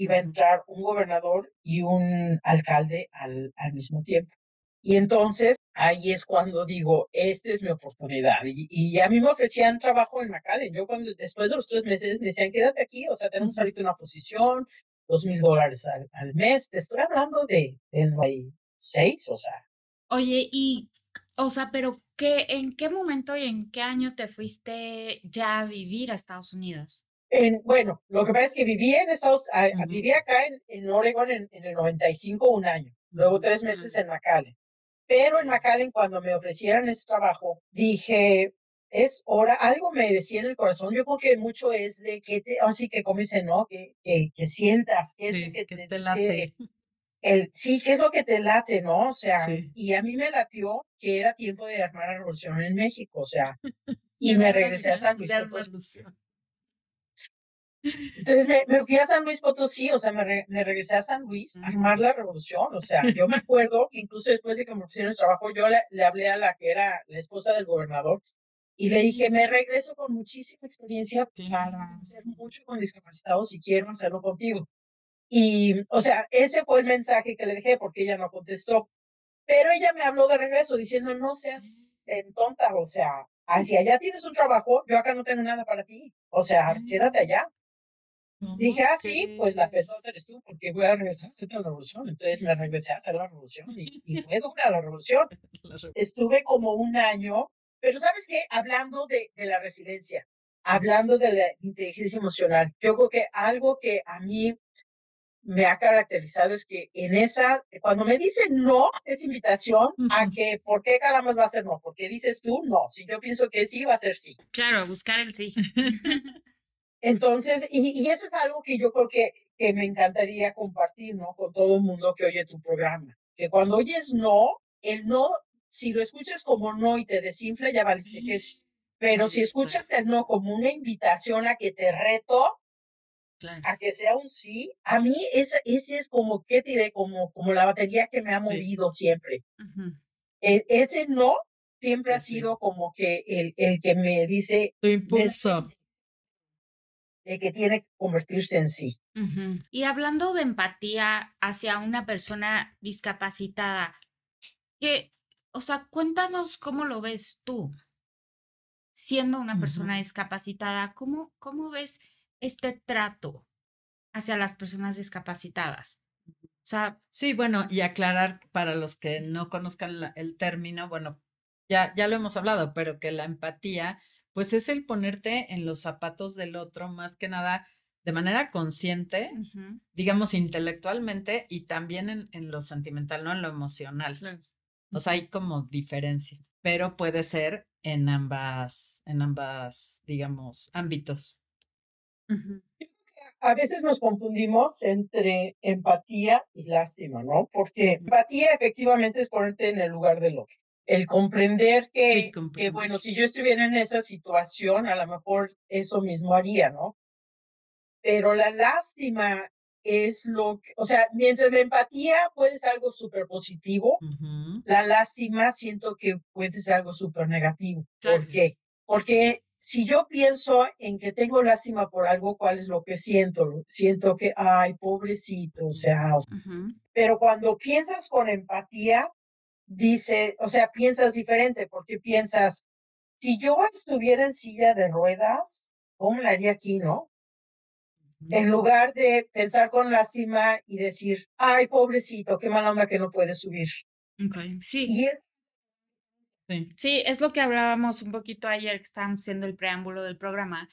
va a entrar un gobernador y un alcalde al, al mismo tiempo. Y entonces ahí es cuando digo, esta es mi oportunidad. Y, y, a mí me ofrecían trabajo en McAllen. Yo cuando, después de los tres meses, me decían, quédate aquí, o sea, tenemos ahorita una posición, dos mil dólares al, al, mes. Te estoy hablando de, de seis, o sea. Oye, y, o sea, pero ¿qué, ¿en qué momento y en qué año te fuiste ya a vivir a Estados Unidos? En, bueno, lo que pasa es que viví en Estados, uh viví acá en, en Oregon en, en, el 95 un año, luego tres meses en McAllen. Pero en McAllen, cuando me ofrecieran ese trabajo, dije, es hora, algo me decía en el corazón, yo creo que mucho es de que te, así que como dice, ¿no? Que, que, que sientas, que, sí, que, te, te late. El, sí, ¿qué es lo que te late, no? O sea, sí. y a mí me latió que era tiempo de armar la revolución en México, o sea, y me regresé a San Luis Potosí. Entonces me, me, fui a San Luis Potosí, o sea, me, re, me regresé a San Luis a armar la revolución. O sea, yo me acuerdo que incluso después de que me pusieron el trabajo, yo le, le, hablé a la que era la esposa del gobernador y le dije, me regreso con muchísima experiencia para hacer mucho con discapacitados y quiero hacerlo contigo. Y, o sea, ese fue el mensaje que le dejé porque ella no contestó. Pero ella me habló de regreso diciendo, no seas en tonta, o sea, si allá tienes un trabajo, yo acá no tengo nada para ti. O sea, quédate allá. Dije, ah, sí, pues la pesada eres tú, porque voy a regresar a hacer la revolución. Entonces me regresé a hacer la revolución y, y fue dura la revolución. Estuve como un año, pero ¿sabes qué? Hablando de, de la resiliencia, hablando de la inteligencia emocional, yo creo que algo que a mí me ha caracterizado es que en esa, cuando me dicen no, es invitación uh -huh. a que, ¿por qué cada más va a ser no? Porque dices tú no. Si yo pienso que sí, va a ser sí. Claro, buscar el sí. Entonces, y, y, eso es algo que yo creo que, que me encantaría compartir, ¿no? Con todo el mundo que oye tu programa. Que cuando oyes no, el no, si lo escuchas como no y te desinfla, ya valiste que es. Pero si escuchas el no como una invitación a que te reto, claro. a que sea un sí, a mí ese, ese es como, ¿qué diré? Como, como la batería que me ha movido sí. siempre. Uh -huh. e, ese no siempre ha sido como que el, el que me dice... Tu impulso de que tiene que convertirse en sí. Uh -huh. Y hablando de empatía hacia una persona discapacitada, que, o sea, cuéntanos cómo lo ves tú, siendo una uh -huh. persona discapacitada, ¿cómo, cómo ves este trato hacia las personas discapacitadas? O sea, sí, bueno, y aclarar para los que no conozcan la, el término, bueno, ya, ya lo hemos hablado, pero que la empatía pues es el ponerte en los zapatos del otro, más que nada de manera consciente, uh -huh. digamos intelectualmente y también en, en, lo sentimental, no en lo emocional. Claro. O sea, hay como diferencia, pero puede ser en ambas, en ambas, digamos, ámbitos. Uh -huh. A veces nos confundimos entre empatía y lástima, ¿no? Porque empatía efectivamente es ponerte en el lugar del otro el comprender que, sí, que, bueno, si yo estuviera en esa situación, a lo mejor eso mismo haría, ¿no? Pero la lástima es lo que, o sea, mientras la empatía puede ser algo súper positivo, uh -huh. la lástima siento que puede ser algo súper negativo. Claro. ¿Por qué? Porque si yo pienso en que tengo lástima por algo, ¿cuál es lo que siento? Siento que, ay, pobrecito, o sea, uh -huh. pero cuando piensas con empatía, dice, o sea, piensas diferente porque piensas, si yo estuviera en silla de ruedas, ¿cómo la haría aquí, no? En lugar de pensar con lástima y decir, ay, pobrecito, qué mala onda que no puede subir. Okay. Sí. Es... sí. Sí, es lo que hablábamos un poquito ayer que estábamos haciendo el preámbulo del programa,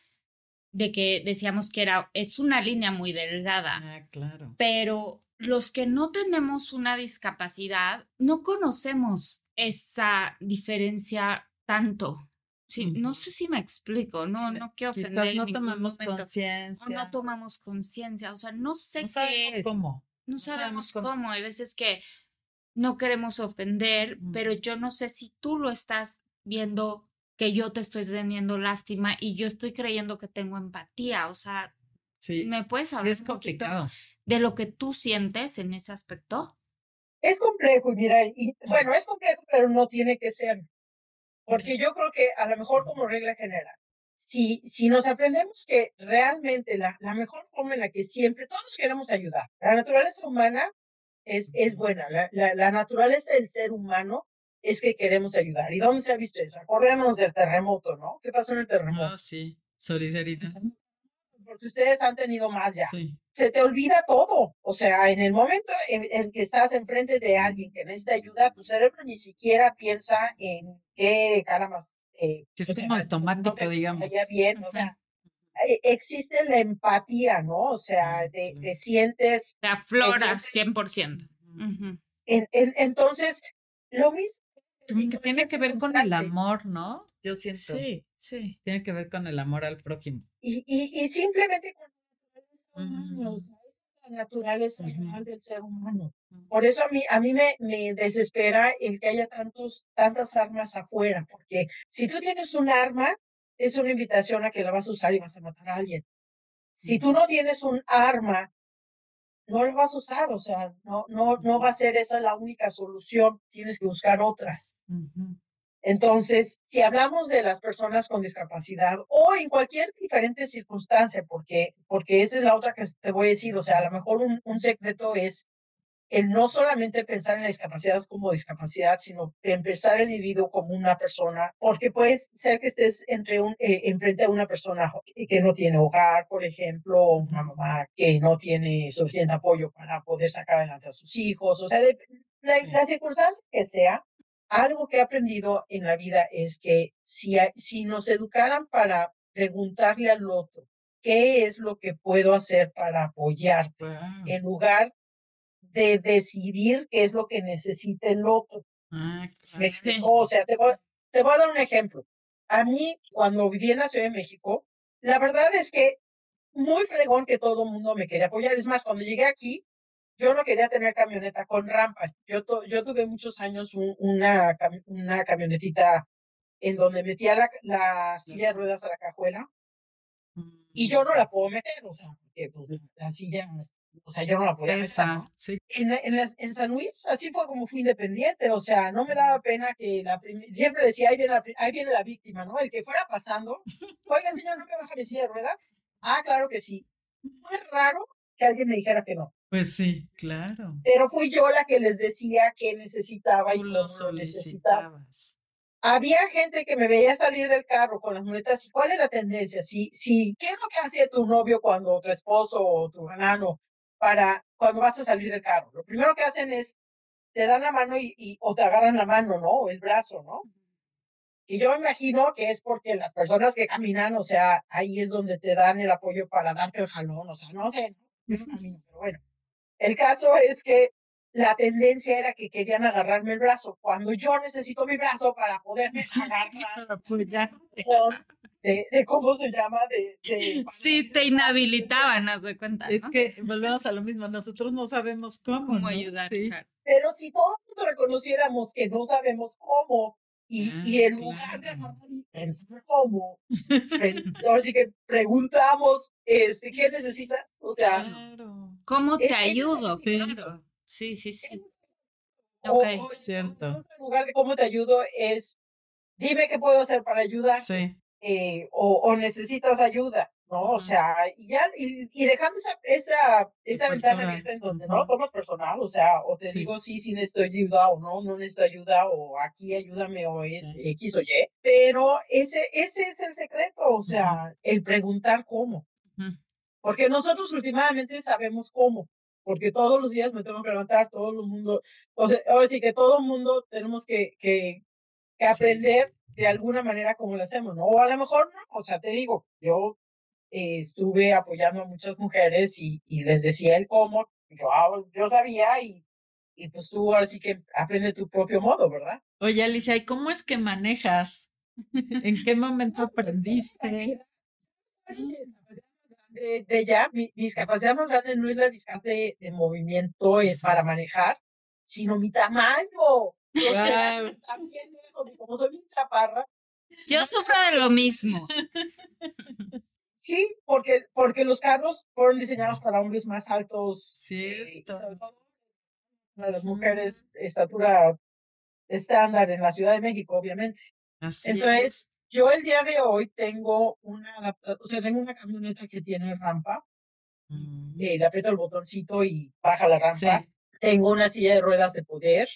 de que decíamos que era, es una línea muy delgada. Ah, claro. Pero los que no tenemos una discapacidad no conocemos esa diferencia tanto. Sí, no sé si me explico, no, no quiero ofender. Quizás no tomamos conciencia. No tomamos conciencia, o sea, no sé no qué sabemos es. cómo. No, no sabemos, sabemos cómo. cómo. Hay veces que no queremos ofender, mm. pero yo no sé si tú lo estás viendo que yo te estoy teniendo lástima y yo estoy creyendo que tengo empatía, o sea, Sí. ¿Me puedes hablar es complicado. De lo que tú sientes en ese aspecto? Es complejo, y mira, y, bueno, es complejo, pero no tiene que ser. Porque yo creo que a lo mejor como regla general, si, si nos aprendemos que realmente la, la mejor forma en la que siempre todos queremos ayudar, la naturaleza humana es, es buena, la, la, la naturaleza del ser humano es que queremos ayudar. ¿Y dónde se ha visto eso? Acordémonos del terremoto, ¿no? ¿Qué pasó en el terremoto? Ah, sí, solidaridad. Porque ustedes han tenido más ya. Se te olvida todo. O sea, en el momento en, que estás enfrente de alguien que necesita ayuda, tu cerebro ni siquiera piensa en qué caramba. Eh, es como automático, digamos. bien, o sea, e, existe la empatía, ¿no? O sea, te, te sientes... Te afloras 100%. entonces, lo mismo. Que tiene que ver con el amor, ¿no? Yo siento. Sí, sí. Tiene que ver con el amor al prójimo. Y, y, y simplemente con la naturaleza del ser humano. Por eso a mí, a mí me, me desespera el que haya tantos, tantas armas afuera, porque si tú tienes un arma, es una invitación a que la vas a usar y vas a matar a alguien. Si tú no tienes un arma, no la vas a usar, o sea, no, no, no va a ser esa la única solución, tienes que buscar otras. Entonces, si hablamos de las personas con discapacidad o en cualquier diferente circunstancia, porque, porque esa es la otra que te voy a decir, o sea, a lo mejor un, un secreto es el no solamente pensar en la discapacidad como discapacidad, sino empezar el individuo como una persona, porque puede ser que estés entre un, eh, enfrente a una persona que no tiene hogar, por ejemplo, una mamá que no tiene suficiente apoyo para poder sacar adelante a sus hijos, o sea, de, la, circunstancia que sea, algo que he aprendido en la vida es que si, si nos educaran para preguntarle al otro, ¿qué es lo que puedo hacer para apoyarte? En lugar de decidir qué es lo que necesita el otro. Ah, O sea, te voy, te voy a dar un ejemplo. A mí, cuando viví en la Ciudad de México, la verdad es que muy fregón que todo el mundo me quería apoyar. Es más, cuando llegué aquí, yo no quería tener camioneta con rampa. Yo, yo tuve muchos años una, una camionetita en donde metía la, la silla de ruedas a la cajuela y yo no la puedo meter, o sea, porque pues, la silla o sea, yo no la podía Esa, sí. en, en, en, San Luis, así fue como fui independiente, o sea, no me daba pena que la siempre decía, ahí viene la, ahí viene la víctima, ¿no? El que fuera pasando, oiga, señor, ¿no me baja mi silla de ruedas? Ah, claro que sí. Muy raro que alguien me dijera que no. Pues sí, claro. Pero fui yo la que les decía que necesitaba y lo necesitaba había gente que me veía salir del carro con las muletas. ¿Y cuál es la tendencia? Si, si, ¿Qué es lo que hace tu novio cuando tu esposo o tu hermano para cuando vas a salir del carro. Lo primero que hacen es te dan la mano y, o te agarran la mano, ¿no? O el brazo, ¿no? Y yo imagino que es porque las personas que caminan, o sea, ahí es donde te dan el apoyo para darte el jalón, o sea, no sé, ¿no? pero bueno. El caso es que la tendencia era que querían agarrarme el brazo, cuando yo necesito mi brazo para poderme agarrar de, de, cómo se llama, de... sí, te inhabilitaban, haz de cuenta. Es que volvemos a lo mismo, nosotros no sabemos cómo, ayudar. Pero si todos reconociéramos que no sabemos cómo, y, ah, y en lugar de agarrar y pensar cómo, así que preguntamos, este, ¿qué necesitas? O sea, ¿cómo te ayudo? Claro. Sí, sí, sí. Ok, cierto. En lugar de cómo te ayudo es, dime qué puedo hacer para ayudar. Sí. Eh, o, o, necesitas ayuda, ¿no? O sea, y ya, y, y dejando esa, esa, esa ventana abierta en donde no tomas personal, o sea, o te digo sí, sí necesito ayuda, o no, no necesito ayuda, o aquí ayúdame, o X o Y, pero ese, ese es el secreto, o sea, el preguntar cómo. Porque nosotros últimamente sabemos cómo, porque todos los días me tengo que levantar, todo el mundo, o sea, ahora sí que todo el mundo tenemos que, que, aprender de alguna manera cómo lo hacemos, ¿no? O a lo mejor no, o sea, te digo, yo eh, estuve apoyando a muchas mujeres y, y les decía el cómo, yo, yo sabía y, y pues tú ahora sí que aprende tu propio modo, ¿verdad? Oye, Alicia, ¿y cómo es que manejas? ¿En qué momento aprendiste? de, ya, mi, discapacidad más grande no es la discapacidad de, movimiento eh, para manejar, sino mi tamaño. También, como soy bien chaparra. Yo sufro de lo mismo. Sí, porque, porque los carros fueron diseñados para hombres más altos. Cierto. para las mujeres, estatura estándar en la Ciudad de México, obviamente. Así Entonces, yo el día de hoy tengo una, o sea, tengo una camioneta que tiene rampa. Eh, le aprieto el botoncito y baja la rampa. Tengo una silla de ruedas de poder.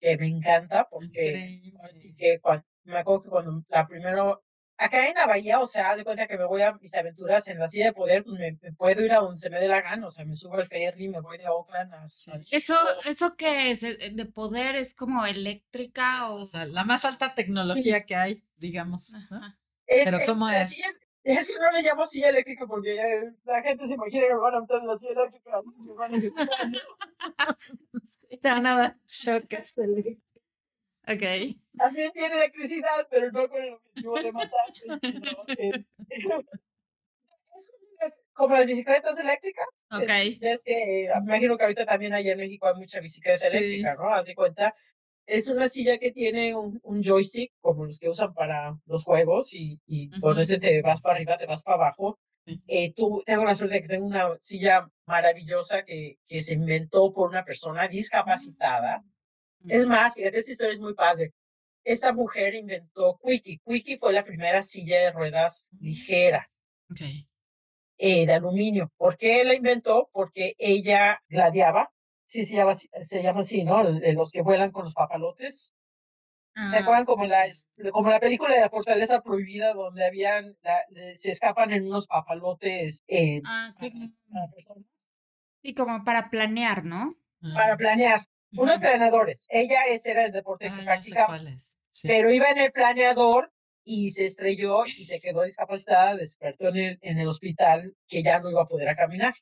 que me encanta porque así que cuando, me acuerdo que cuando la primero acá en la bahía, o sea, de cuenta que me voy a mis aventuras en la silla de poder, pues me, puedo ir a donde se me dé la gana, o sea, me subo al ferry, me voy de Oakland a, Eso, eso que es eh, de poder es como eléctrica o, o sea, la más alta tecnología que hay, digamos. Pero ¿cómo es? es que no le llamo silla eléctrica porque la gente se imagina que me van a meter en la silla eléctrica. Me van a Te van a dar choques eléctricos. Ok. También tiene electricidad, pero no con el objetivo de matar. Eh, es como las bicicletas eléctricas. Ok. Es, que me imagino que ahorita también allá en México hay mucha bicicleta eléctrica, ¿no? Así cuenta. Es una silla que tiene un, un, joystick, como los que usan para los juegos, y, y con ese te vas para arriba, te vas para abajo. Eh, tú, tengo la suerte de que tengo una silla maravillosa que, que se inventó por una persona discapacitada. Es más, fíjate, esta historia es muy padre. Esta mujer inventó Quickie. Quickie fue la primera silla de ruedas ligera. Eh, de aluminio. ¿Por qué la inventó? Porque ella gladiaba. Sí, se llama, se llama así, ¿no? Los que vuelan con los papalotes. ¿Se ah. acuerdan como la, como la película de la fortaleza prohibida donde habían, se escapan en unos papalotes? Eh, ah, sí, como para planear, ¿no? Para planear unos entrenadores. Ella ese era el deporte que ah, practicaba. Pero iba en el planeador y se estrelló y se quedó discapacitada, despertó en el, en el hospital que ya no iba a poder caminar.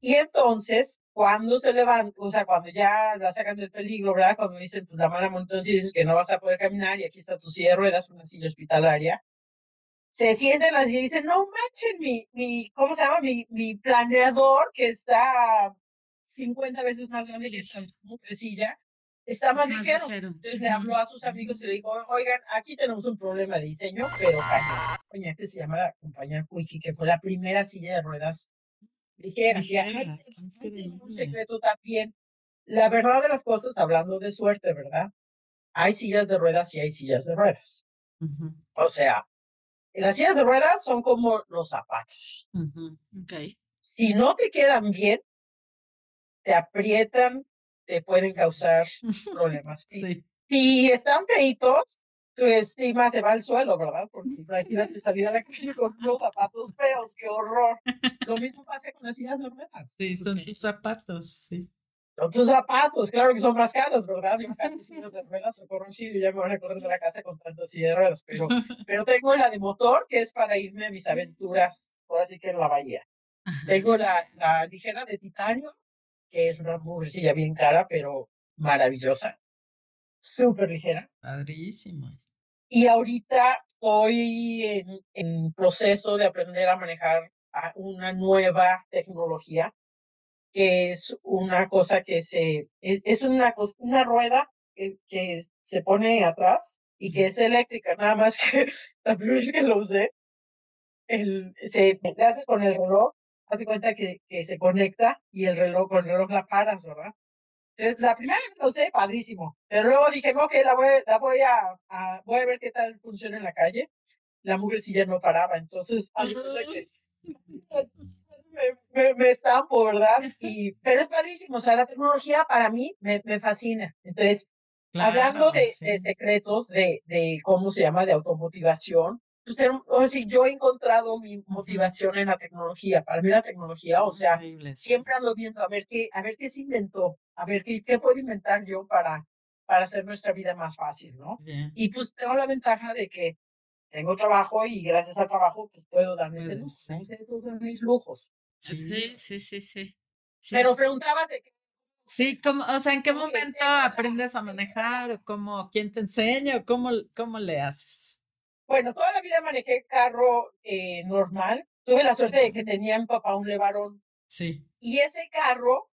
Y entonces, cuando se levanta, o sea, cuando ya la sacan del peligro, ¿verdad? Cuando dicen, pues la mala montón dices que no vas a poder caminar y aquí está tu silla de ruedas, una silla hospitalaria, se sienten así y dicen, no manchen, mi, mi, ¿cómo se llama? Mi, mi planeador que está 50 veces más grande que esta mujercilla, está más, ligero. Entonces le habló a sus amigos y le dijo, oigan, aquí tenemos un problema de diseño, pero cañón. Este se llama la compañía Quickie, que fue la primera silla de ruedas ligera. un secreto también. La verdad de las cosas, hablando de suerte, ¿verdad? Hay sillas de ruedas y hay sillas de ruedas. O sea, las sillas de ruedas son como los zapatos. okay. Si no te quedan bien, te aprietan, te pueden causar problemas. Si están feitos, tu estima se va al suelo, ¿verdad? Porque imagínate salir a la calle con unos zapatos feos, qué horror. Lo mismo pasa con las sillas de ruedas. Sí, son tus zapatos, sí. Son tus zapatos, claro que son más caros, ¿verdad? Yo me sillas de ruedas, socorro y ya me van a correr de la casa con tantas sillas de ruedas. Pero, pero tengo la de motor, que es para irme a mis aventuras, por así que en la bahía. Tengo la, la ligera de titanio, que es una mujercilla bien cara, pero maravillosa. Súper ligera. Padrísimo. Y ahorita estoy en, en, proceso de aprender a manejar una nueva tecnología, que es una cosa que se, es, una, una rueda que, que se pone atrás y que es eléctrica, nada más que la primera vez que lo usé, el, se, haces con el reloj hace cuenta que, que se conecta y el reloj, con el reloj la paras, ¿verdad? Entonces, la primera vez lo usé, padrísimo. Pero luego dije, ok, la voy, la voy a, a, voy a ver qué tal funciona en la calle. La ya no paraba, entonces, que me, me, me, estampo, ¿verdad? Y, pero es padrísimo, o sea, la tecnología para mí me, me fascina. Entonces, hablando de, de secretos, de, de, ¿cómo se llama? De automotivación, o sea, yo he encontrado mi motivación en la tecnología. Para mí la tecnología, o sea, siempre ando viendo a ver qué, a ver qué se inventó, a ver qué, qué puedo inventar yo para, para hacer nuestra vida más fácil, ¿no? Y pues tengo la ventaja de que tengo trabajo y gracias al trabajo pues puedo darme ese lujo. Mis lujos. Sí, sí, sí, sí. Pero preguntabas de qué. Sí, como, o sea, ¿en qué momento aprendes a manejar? ¿O cómo, quién te enseña? ¿O cómo, cómo le haces? Bueno, toda la vida manejé carro eh, normal. Tuve la suerte de que tenía mi papá un levarón. Sí. Y ese carro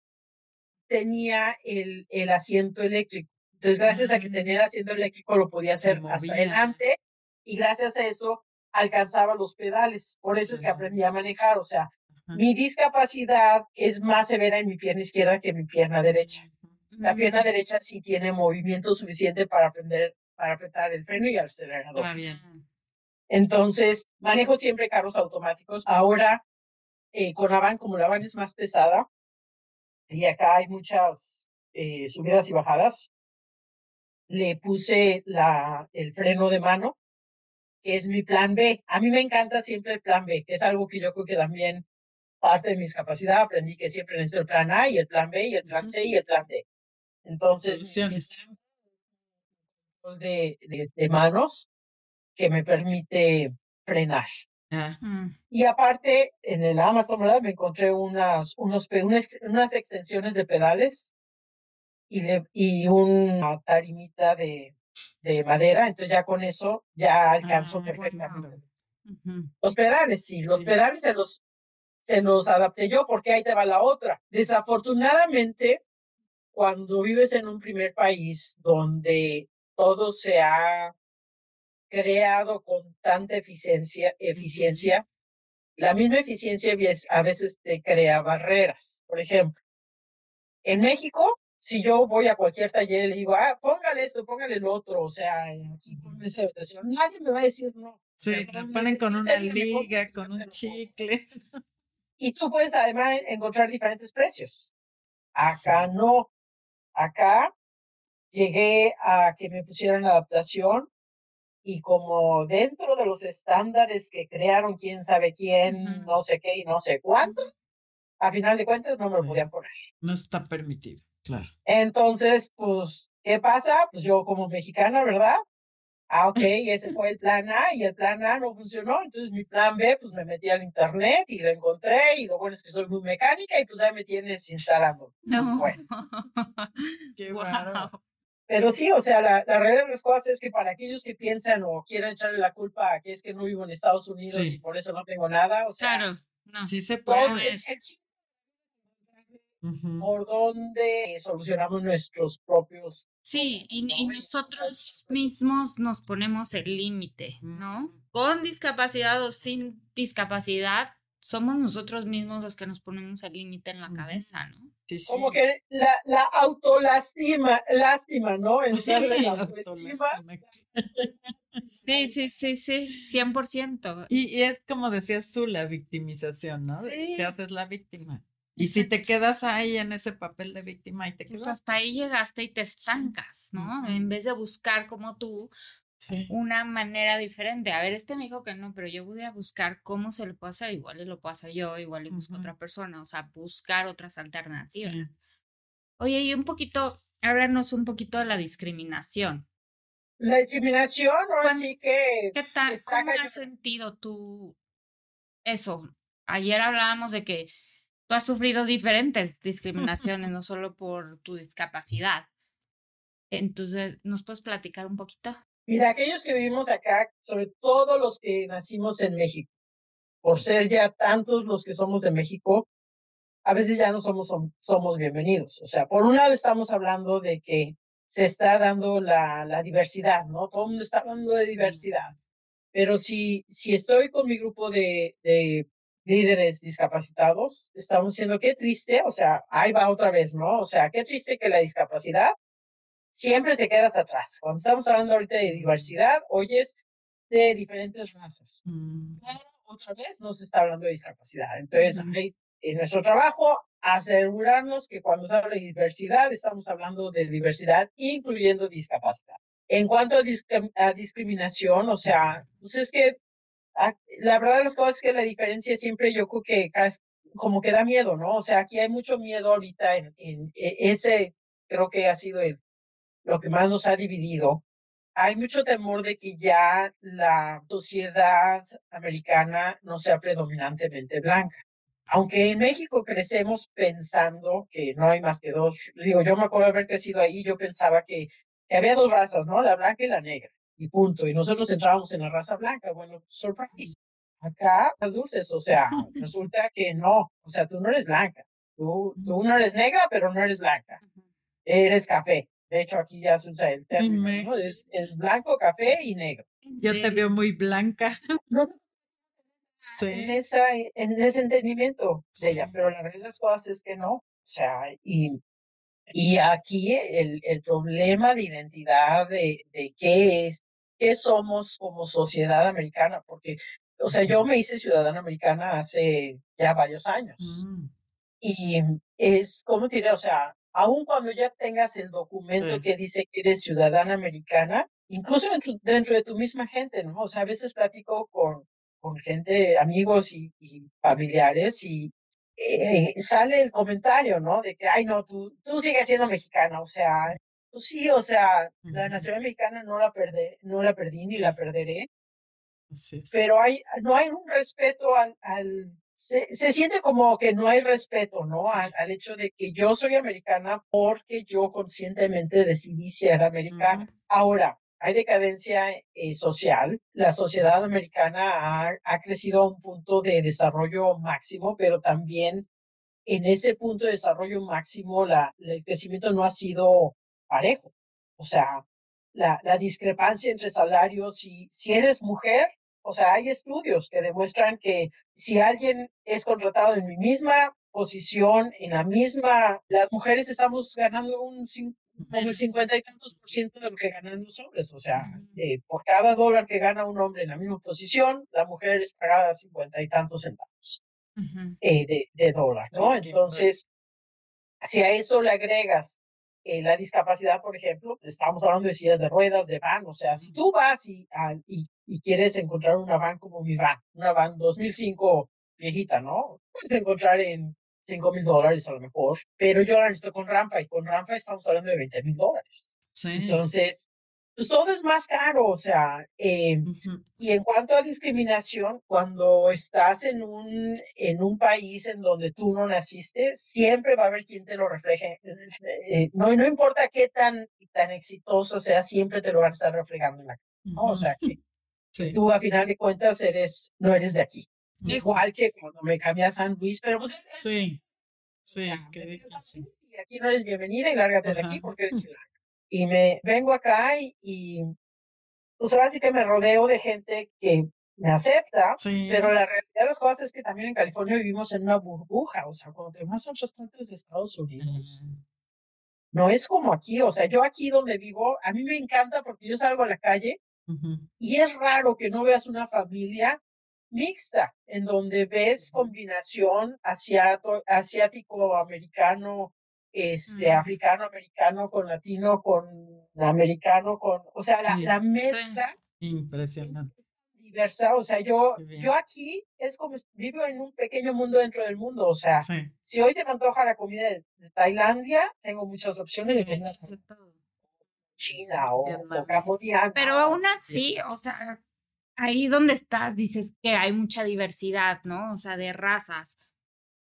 tenía el, el asiento eléctrico. Entonces, gracias a que tenía el asiento eléctrico, lo podía hacer hasta adelante y gracias a eso alcanzaba los pedales. Por eso es que aprendí a manejar. O sea, mi discapacidad es más severa en mi pierna izquierda que en mi pierna derecha. La pierna derecha sí tiene movimiento suficiente para aprender para apretar el freno y el acelerador. Ah, bien. Entonces, manejo siempre carros automáticos. Ahora, eh, con la van, como la van es más pesada, y acá hay muchas eh, subidas y bajadas, le puse la, el freno de mano, que es mi plan B. A mí me encanta siempre el plan B, que es algo que yo creo que también parte de mis capacidades aprendí que siempre necesito el plan A y el plan B y el plan C y el plan D. Entonces, de, de, de manos que me permite frenar. Ah. Mm. Y aparte, en el Amazon me encontré unas, unos, unas, extensiones de pedales y, le, y una tarimita de, de madera, entonces ya con eso ya alcanzo ah, perfectamente. Los pedales, sí, los pedales se los, se los adapté yo porque ahí te va la otra. Desafortunadamente, cuando vives en un primer país donde todo se ha creado con tanta eficiencia, eficiencia, la misma eficiencia a veces te crea barreras. Por ejemplo, en México, si yo voy a cualquier taller y le digo, ah, póngale esto, póngale lo otro, o sea, aquí ponme esa nadie me va a decir no. Sí, me ponen con una liga, con un chicle. Y tú puedes además encontrar diferentes precios. Acá no. Acá llegué a que me pusieran la adaptación y como dentro de los estándares que crearon quién sabe quién, no sé qué y no sé cuánto, a final de cuentas no me lo podían poner. No está permitido, claro. Entonces, pues, ¿qué pasa? Pues yo como mexicana, ¿verdad? Ah, ok, ese fue el plan A y el plan A no funcionó, entonces mi plan B, pues me metí al internet y lo encontré y lo bueno es que soy muy mecánica y pues ahí me tienes instalando. No. Bueno. Qué bueno. Pero sí, o sea, la, la realidad de las cosas es que para aquellos que piensan o quieran echarle la culpa a que es que no vivo en Estados Unidos y por eso no tengo nada, o sea, claro, no. sí se puede. Por donde solucionamos nuestros propios. Sí, y, y nosotros mismos nos ponemos el límite, ¿no? Con discapacidad o sin discapacidad, somos nosotros mismos los que nos ponemos el límite en la cabeza, ¿no? Sí, sí. Como que la, la autolástima, lástima, ¿no? En sí, la Sí, sí, sí, sí, 100%. Y, y es como decías tú, la victimización, ¿no? Sí. Que haces la víctima. Y si te quedas ahí en ese papel de víctima y te pues quedas. hasta ahí llegaste y te estancas, ¿no? En vez de buscar como tú una manera diferente. A ver, este me dijo que no, pero yo voy a buscar cómo se lo puede hacer. Igual lo puedo hacer yo, igual le busco otra persona, o sea, buscar otras alternativas. Oye, y un poquito, háblanos un poquito de la discriminación. La discriminación, ¿no? Así que. ¿Qué tal? ¿Cómo has sentido tú eso? Ayer hablábamos de que tú has sufrido diferentes discriminaciones, no solo por tu discapacidad. Entonces, ¿nos puedes platicar un poquito? Mira, aquellos que vivimos acá, sobre todo los que nacimos en México, por ser ya tantos los que somos de México, a veces ya no somos, somos bienvenidos. O sea, por un lado estamos hablando de que se está dando la, la diversidad, ¿no? Todo el mundo está hablando de diversidad. Pero si, si estoy con mi grupo de, de líderes discapacitados, estamos diciendo qué triste, o sea, ahí va otra vez, ¿no? O sea, qué triste que la discapacidad siempre se queda hasta atrás. Cuando estamos hablando ahorita de diversidad, oyes de diferentes razas. Mm. otra vez no se está hablando de discapacidad. Entonces, en nuestro trabajo, asegurarnos que cuando se habla de diversidad, estamos hablando de diversidad, incluyendo discapacidad. En cuanto a, discriminación, o sea, pues es que ah, la verdad de las cosas es que la diferencia siempre yo creo que como que da miedo, ¿no? O sea, aquí hay mucho miedo ahorita en, en e, ese, creo que ha sido el, lo que más nos ha dividido, hay mucho temor de que ya la sociedad americana no sea predominantemente blanca. Aunque en México crecemos pensando que no hay más que dos, digo, yo me acuerdo de haber crecido ahí, yo pensaba que, que había dos razas, ¿no? La blanca y la negra, y punto. Y nosotros entrábamos en la raza blanca. Bueno, surprise. Acá, las dulces, o sea, resulta que no, o sea, tú no eres blanca, tú, tú no eres negra, pero no eres blanca, eres café. De hecho, aquí ya se usa el término, es, blanco, café y negro. Yo te veo muy blanca. sí. En, esa, en ese entendimiento de ella, pero la realidad de las cosas es que no. O sea, y, y aquí el, el problema de identidad de, de qué es, qué somos como sociedad americana, porque, o sea, yo me hice ciudadana americana hace ya varios años. Mm. Y es, ¿cómo diré? O sea, aun cuando ya tengas el documento que dice que eres ciudadana americana, incluso dentro, de tu misma gente, ¿no? O sea, a veces platico con, con gente, amigos y, familiares y eh, sale el comentario, ¿no? De que, ay, no, tú, tú sigues siendo mexicana, o sea, pues sí, o sea, la nacionalidad mexicana no la, perdé, no la perdí ni la perderé, pero hay, no hay un respeto al, al se, se, siente como que no hay respeto, ¿no? Al, al, hecho de que yo soy americana porque yo conscientemente decidí ser americana. Ahora, hay decadencia eh, social. La sociedad americana ha, ha, crecido a un punto de desarrollo máximo, pero también en ese punto de desarrollo máximo la, el crecimiento no ha sido parejo. O sea, la, la discrepancia entre salarios y si eres mujer, o sea, hay estudios que demuestran que si alguien es contratado en mi misma posición, en la misma, las mujeres estamos ganando un el cincuenta y tantos por ciento de lo que ganan los hombres. O sea, eh, por cada dólar que gana un hombre en la misma posición, la mujer es pagada cincuenta y tantos centavos eh, de, de dólar, ¿no? Entonces, si a eso le agregas eh, la discapacidad, por ejemplo, estamos hablando de sillas de ruedas, de van, o sea, si tú vas y, y, y, quieres encontrar una van como mi van, una van 2005 viejita, ¿no? Puedes encontrar en 5 mil dólares a lo mejor, pero yo la necesito con rampa y con rampa estamos hablando de 20 mil dólares. Sí. Entonces, pues todo es más caro, o sea, eh, y en cuanto a discriminación, cuando estás en un, en un país en donde tú no naciste, siempre va a haber quien te lo refleje. Eh, no, no importa qué tan, tan exitoso sea, siempre te lo van a estar reflejando en la ¿no? O sea, que, tú a final de cuentas eres, no eres de aquí. Igual que cuando me cambié a San Luis, pero pues... Sí, sí, que aquí no eres bienvenida y lárgate de aquí porque eres chilanga y me vengo acá y, y pues ahora sí que me rodeo de gente que me acepta, pero la realidad de las cosas es que también en California vivimos en una burbuja, o sea, cuando te vas a otras partes de Estados Unidos, no es como aquí, o sea, yo aquí donde vivo, a mí me encanta porque yo salgo a la calle y es raro que no veas una familia mixta, en donde ves combinación asiático-americano, este, africano, americano, con latino, con americano, con, o sea, la, la, mezcla. Impresionante. Diversa, o sea, yo, yo aquí es como vivo en un pequeño mundo dentro del mundo, o sea, si hoy se me antoja la comida de, Tailandia, tengo muchas opciones de China o, o Pero aún así, o sea, ahí donde estás dices que hay mucha diversidad, ¿no? O sea, de razas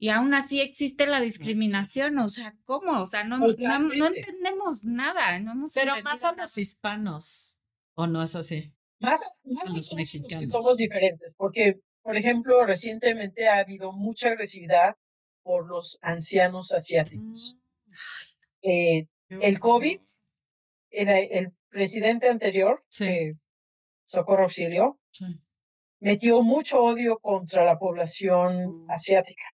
y aún así existe la discriminación, o sea, ¿cómo? O sea, no, no, entendemos nada. No Pero más a los hispanos, ¿o no es así? Más, más a los mexicanos. Somos diferentes, porque, por ejemplo, recientemente ha habido mucha agresividad por los ancianos asiáticos. Mm. Eh, el COVID, el, presidente anterior, Socorro Auxilio, metió mucho odio contra la población mm. asiática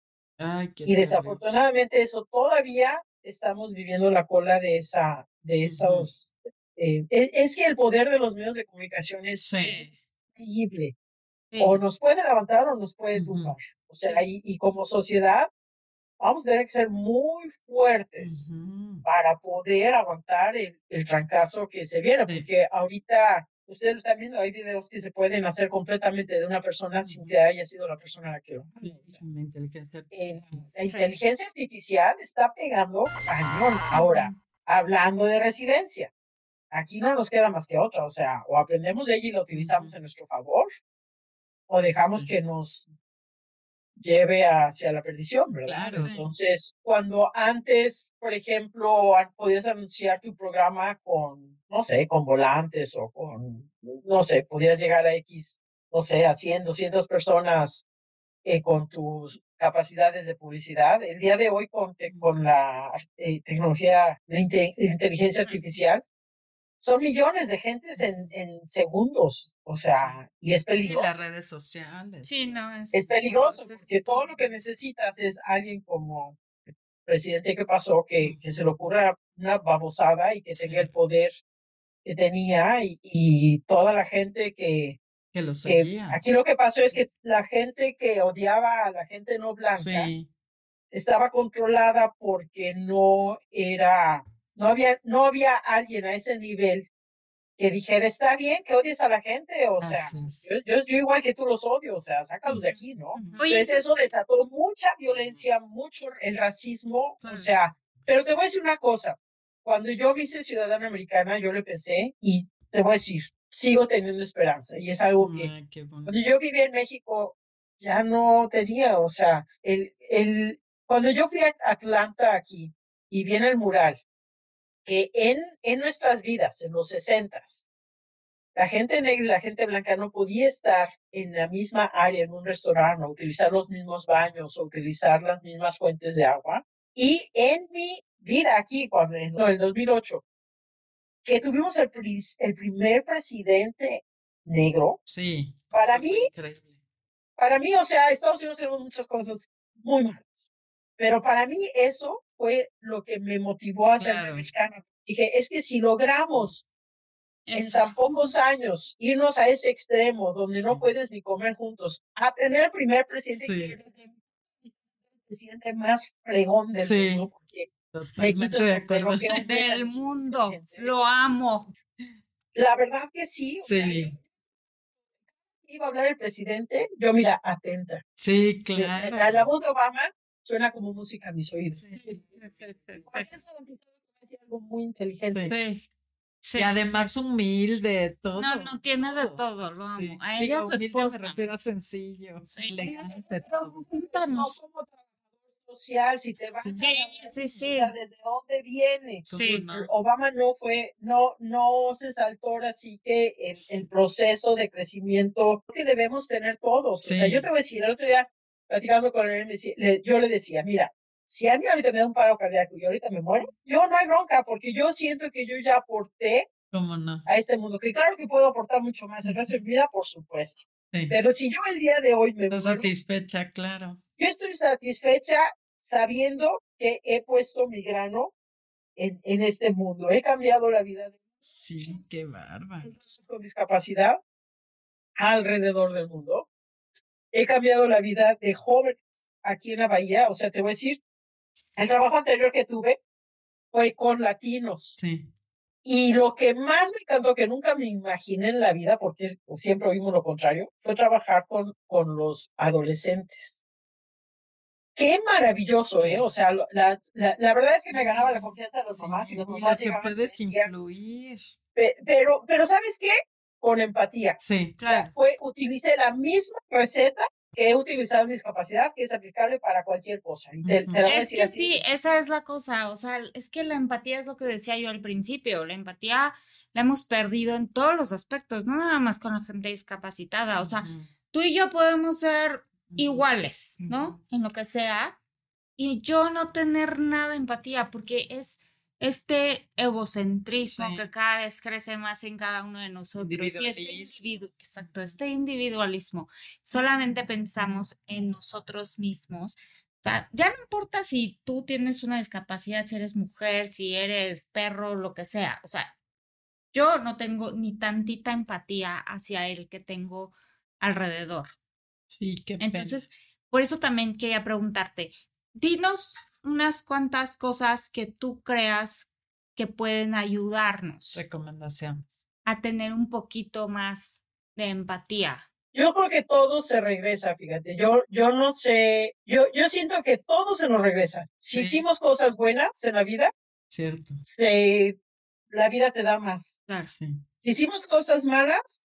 y desafortunadamente eso todavía estamos viviendo la cola de esa, de esos. Eh, e, es, que el poder de los medios de comunicación es increíble. O nos puede levantar o nos puede tumbar. O sea, y, y, como sociedad vamos a tener que ser muy fuertes para poder aguantar el, el trancazo que se viene, porque ahorita ustedes lo están viendo, hay videos que se pueden hacer completamente de una persona sin que haya sido la persona la que lo la inteligencia artificial. la inteligencia artificial está pegando cañón. Ahora, hablando de resiliencia, aquí no nos queda más que otra, o sea, o aprendemos de ella y la utilizamos en nuestro favor, o dejamos que nos lleve hacia la perdición, ¿verdad? Entonces, cuando antes, por ejemplo, podías anunciar tu programa con, no sé, con volantes o con, no sé, podías llegar a X, no sé, a 100, 200 personas eh, con tus capacidades de publicidad. El día de hoy, con, con la eh, tecnología, la inteligencia artificial, son millones de gentes en, en segundos, o sea, y es peligroso. Y las redes sociales. Sí, no, es, es peligroso porque todo lo que necesitas es alguien como el presidente que pasó, que, que se le ocurra una babosada y que tenga el poder que tenía y, y toda la gente que, que lo seguía. aquí lo que pasó es que la gente que odiaba a la gente no blanca estaba controlada porque no era, no había, no había alguien a ese nivel que dijera, está bien que odies a la gente, o sea, yo, yo, igual que tú los odio, o sea, sácalos de aquí, ¿no? Entonces eso desató mucha violencia, mucho el racismo, o sea, pero te voy a decir una cosa, cuando yo vi ser ciudadana americana, yo le pensé y te voy a decir, sigo teniendo esperanza y es algo que Ay, bueno. cuando yo vivía en México ya no tenía, o sea, el, el, cuando yo fui a Atlanta aquí y vi en el mural que en, en nuestras vidas, en los sesentas, la gente negra y la gente blanca no podía estar en la misma área, en un restaurante, o utilizar los mismos baños, o utilizar las mismas fuentes de agua. Y en mi vida aquí, cuando en el 2008, que tuvimos el, el primer presidente negro. Sí. Para mí, para mí, o sea, Estados Unidos tiene muchas cosas muy malas, pero para mí eso fue lo que me motivó a ser Claro. americana. Dije, es que si logramos en tan pocos años irnos a ese extremo donde no puedes ni comer juntos, a tener el primer presidente Sí. que era el presidente más fregón del Sí. mundo, porque Totalmente de acuerdo. Del mundo. Lo amo. La verdad que sí. o sea, Sí, iba a hablar el presidente, yo mira, atenta. sí, Yo- La, la claro. voz de Obama suena como música a mis oídos. Decir algo muy inteligente. Sí. Sí, Y sí, además sí. humilde, todo. No, no tiene de todo, lo amo. Sí. A ella humilde esposa. me refiero a sencillo, Sí. elegante, todo. No cuéntanos. como trabajador social, si te vas a Sí, sí, sí. ¿desde dónde viene? Sí. ¿Cómo no? Obama no fue, no, no se saltó ahora sí que el, el proceso de crecimiento que debemos tener todos. O sea, Sí. yo te voy a decir, el otro día platicando con él, me decía- le- yo le decía, mira, si a mí ahorita me da un paro cardíaco y ahorita me muero, yo no hay bronca, porque yo siento que yo ya aporté ¿Cómo no? a este mundo, que claro que puedo aportar mucho más el resto de mi vida, por supuesto. Sí. Pero si yo el día de hoy me Estás muero, satisfecha, claro. yo estoy satisfecha sabiendo que he puesto mi grano en, en este mundo. He cambiado la vida de Sí, qué bárbaro. con discapacidad alrededor del mundo. He cambiado la vida de jóvenes aquí en la Bahía. O sea, te voy a decir, el trabajo anterior que tuve fue con latinos. Sí, Y lo que más me encantó, que nunca me imaginé en la vida, porque es- siempre vimos lo contrario, fue trabajar con, con los adolescentes. Qué maravilloso, Sí. ¿eh? O sea, la, la, la verdad es que me ganaba la confianza de las sí, mamás y las y lo mamás que puedes influir. "Pe- pero, pero ¿sabes qué? Con empatía. Sí, Claro. fue, utilicé la misma receta que he utilizado en discapacidad, que es aplicable para cualquier cosa. Y te, te a Es que así. sí, esa es la cosa, o sea, es que la empatía es lo que decía yo al principio, la empatía la hemos perdido en todos los aspectos, no nada más con la gente discapacitada, o sea, ujú, tú y yo podemos ser iguales, ¿no? En lo que sea, y yo no tener nada de empatía, porque es este egocentrismo Sí. que cada vez crece más en cada uno de nosotros. Y este individu- exacto, este individualismo. Solamente pensamos en nosotros mismos. O sea, ya no importa si tú tienes una discapacidad, si eres mujer, si eres perro, lo que sea. O sea, yo no tengo ni tantita empatía hacia el que tengo alrededor. Sí, qué pena. Entonces, por eso también quería preguntarte, dinos unas cuantas cosas que tú creas que pueden ayudarnos Recomendaciones. a tener un poquito más de empatía. Yo creo que todo se regresa, fíjate. Yo, yo no sé, yo, yo siento que todo se nos regresa. Si Sí. hicimos cosas buenas en la vida, Cierto. se, la vida te da más. Claro. Sí. Si hicimos cosas malas,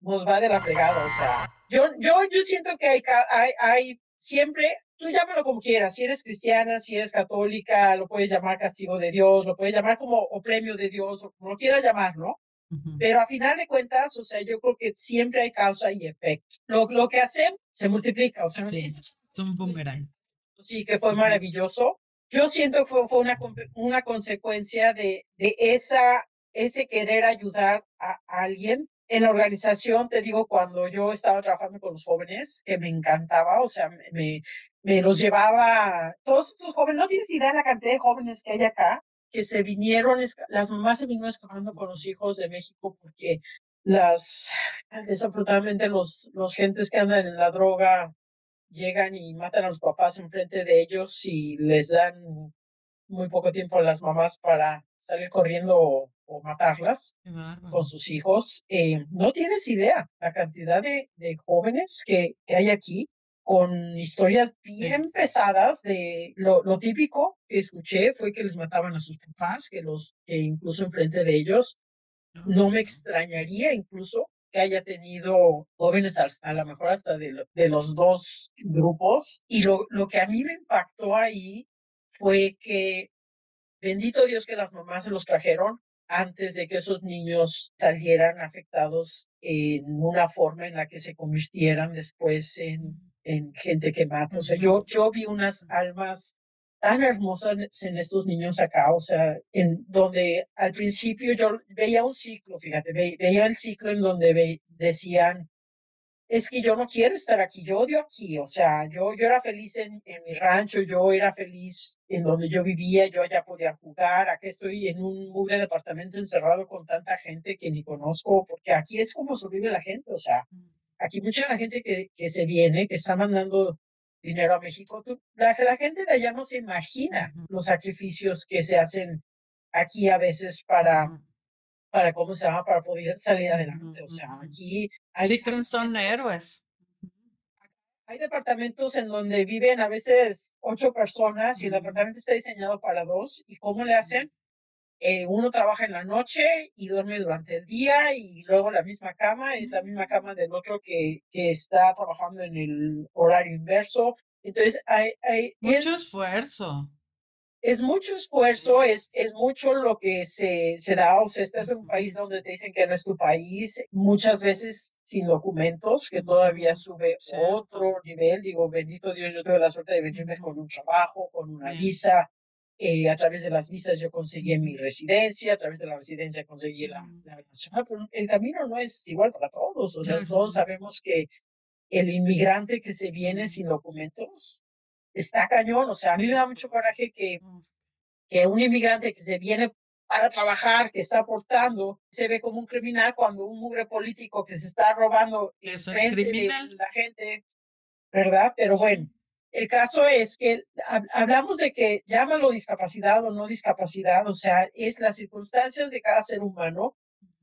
nos va de la fregada. O sea, yo, yo, yo siento que hay, ca- hay, hay siempre, tú llámalo como quieras, si eres cristiana, si eres católica, lo puedes llamar castigo de Dios, lo puedes llamar como o premio de Dios, o como lo quieras llamar, ¿no? ujú, Pero a final de cuentas, o sea, yo creo que siempre hay causa y efecto. Lo, lo que hacen se multiplica, o sea, Sí. es- un boomerang. sí que fue maravilloso. Yo siento que fue, fue una, una consecuencia de, de esa, ese querer ayudar a, a alguien. En la organización, te digo, cuando yo estaba trabajando con los jóvenes, que me encantaba, o sea, me, me, los llevaba, todos esos jóvenes, no tienes idea de la cantidad de jóvenes que hay acá, que se vinieron, las mamás se vinieron escapando con los hijos de México porque las, desafortunadamente los, los gentes que andan en la droga llegan y matan a los papás enfrente de ellos y les dan muy poco tiempo a las mamás para salir corriendo o, matarlas con sus hijos. Eh, no tienes idea la cantidad de, de jóvenes que, que, hay aquí con historias bien pesadas de lo, lo, típico que escuché fue que les mataban a sus papás, que los que incluso enfrente de ellos. No me extrañaría incluso que haya tenido jóvenes a, lo mejor hasta de, de los dos grupos. Y lo, lo que a mí me impactó ahí fue que bendito Dios que las mamás se los trajeron antes de que esos niños salieran afectados en una forma en la que se convirtieran después en, en gente que mata. O sea, yo, yo vi unas almas tan hermosas en estos niños acá, o sea, en donde al principio yo veía un ciclo, fíjate, veía el ciclo en donde decían, es que yo no quiero estar aquí, yo odio aquí, o sea, yo, yo era feliz en, en mi rancho, yo era feliz en donde yo vivía, yo allá podía jugar, aquí estoy en un mugre departamento encerrado con tanta gente que ni conozco, porque aquí es como sobrevive la gente, o sea, mm. Aquí mucha la gente que, que se viene, que está mandando dinero a México, la, la gente de allá no se imagina los sacrificios que se hacen aquí a veces para para cómo se llama, para poder salir adelante. O sea, aquí hay... Sí, que son héroes. Hay departamentos en donde viven a veces ocho personas y el departamento está diseñado para dos. ¿Y cómo le hacen? Eh, uno trabaja en la noche y duerme durante el día y luego la misma cama es la misma cama del otro que, que está trabajando en el horario inverso. Entonces, hay... hay Mucho esfuerzo es mucho esfuerzo, es, es mucho lo que se, se da. O sea, este es un país donde te dicen que no es tu país, muchas veces sin documentos, que todavía sube otro nivel. Digo, bendito Dios, yo tuve la suerte de venirme con un trabajo, con una visa. Eh, a través de las visas yo conseguí mi residencia, a través de la residencia conseguí la, la nacional, pero el camino no es igual para todos. O sea, todos sabemos que el inmigrante que se viene sin documentos está cañón. O sea, a mí me da mucho coraje que, que un inmigrante que se viene para trabajar, que está aportando, se ve como un criminal cuando un mugre político que se está robando es de la gente, ¿verdad? Pero bueno, el caso es que hablamos de que llámalo discapacidad o no discapacidad, o sea, es las circunstancias de cada ser humano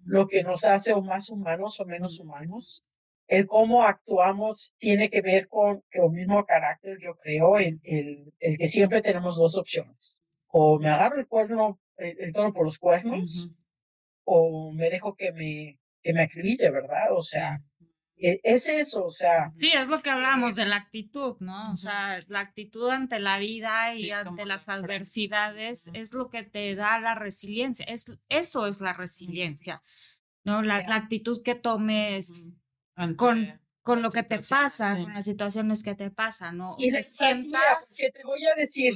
lo que nos hace o más humanos o menos humanos. El cómo actuamos tiene que ver con el mismo carácter, yo creo, el, el, el, que siempre tenemos dos opciones. O me agarro el cuerno, el, toro por los cuernos, o me dejo que me, que me acribille, ¿verdad? O sea, es eso, o sea. Sí, es lo que hablamos de la actitud, ¿no? O sea, la actitud ante la vida y ante las adversidades es lo que te da la resiliencia. Es, eso es la resiliencia, ¿no? La, la actitud que tomes con, con lo que te pasa, con las situaciones que te pasan, ¿no? Y te sientas... Que te voy a decir,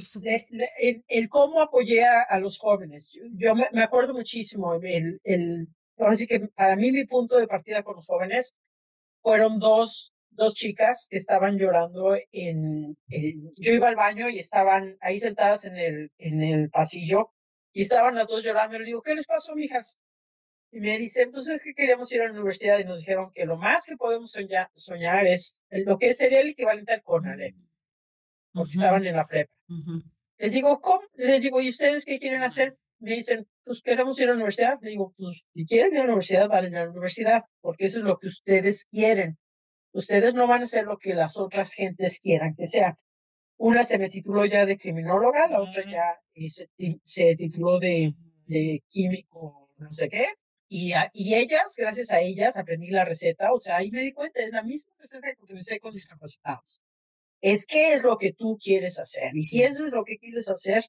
el, cómo apoyé a, los jóvenes. Yo, me, acuerdo muchísimo, el, el, ahora sí que para mí mi punto de partida con los jóvenes fueron dos, dos chicas que estaban llorando en, yo iba al baño y estaban ahí sentadas en el, en el pasillo y estaban las dos llorando. Y le digo, ¿qué les pasó, mijas? Y me dicen, pues es que queríamos ir a la universidad y nos dijeron que lo más que podemos soñar, soñar es lo que sería el equivalente al CONALEP, porque estaban en la prepa. Les digo, ¿cómo? Les digo, ¿y ustedes qué quieren hacer? Me dicen, pues queremos ir a la universidad. Le digo, pues si quieren ir a la universidad, van a la universidad, porque eso es lo que ustedes quieren. Ustedes no van a hacer lo que las otras gentes quieran que sean. Una se me tituló ya de criminóloga, la otra ya se, se tituló de, de químico, no sé qué. Y, y ellas, gracias a ellas, aprendí la receta. O sea, ahí me di cuenta, es la misma receta que utilicé con discapacitados. Es qué es lo que tú quieres hacer. Y si eso es lo que quieres hacer,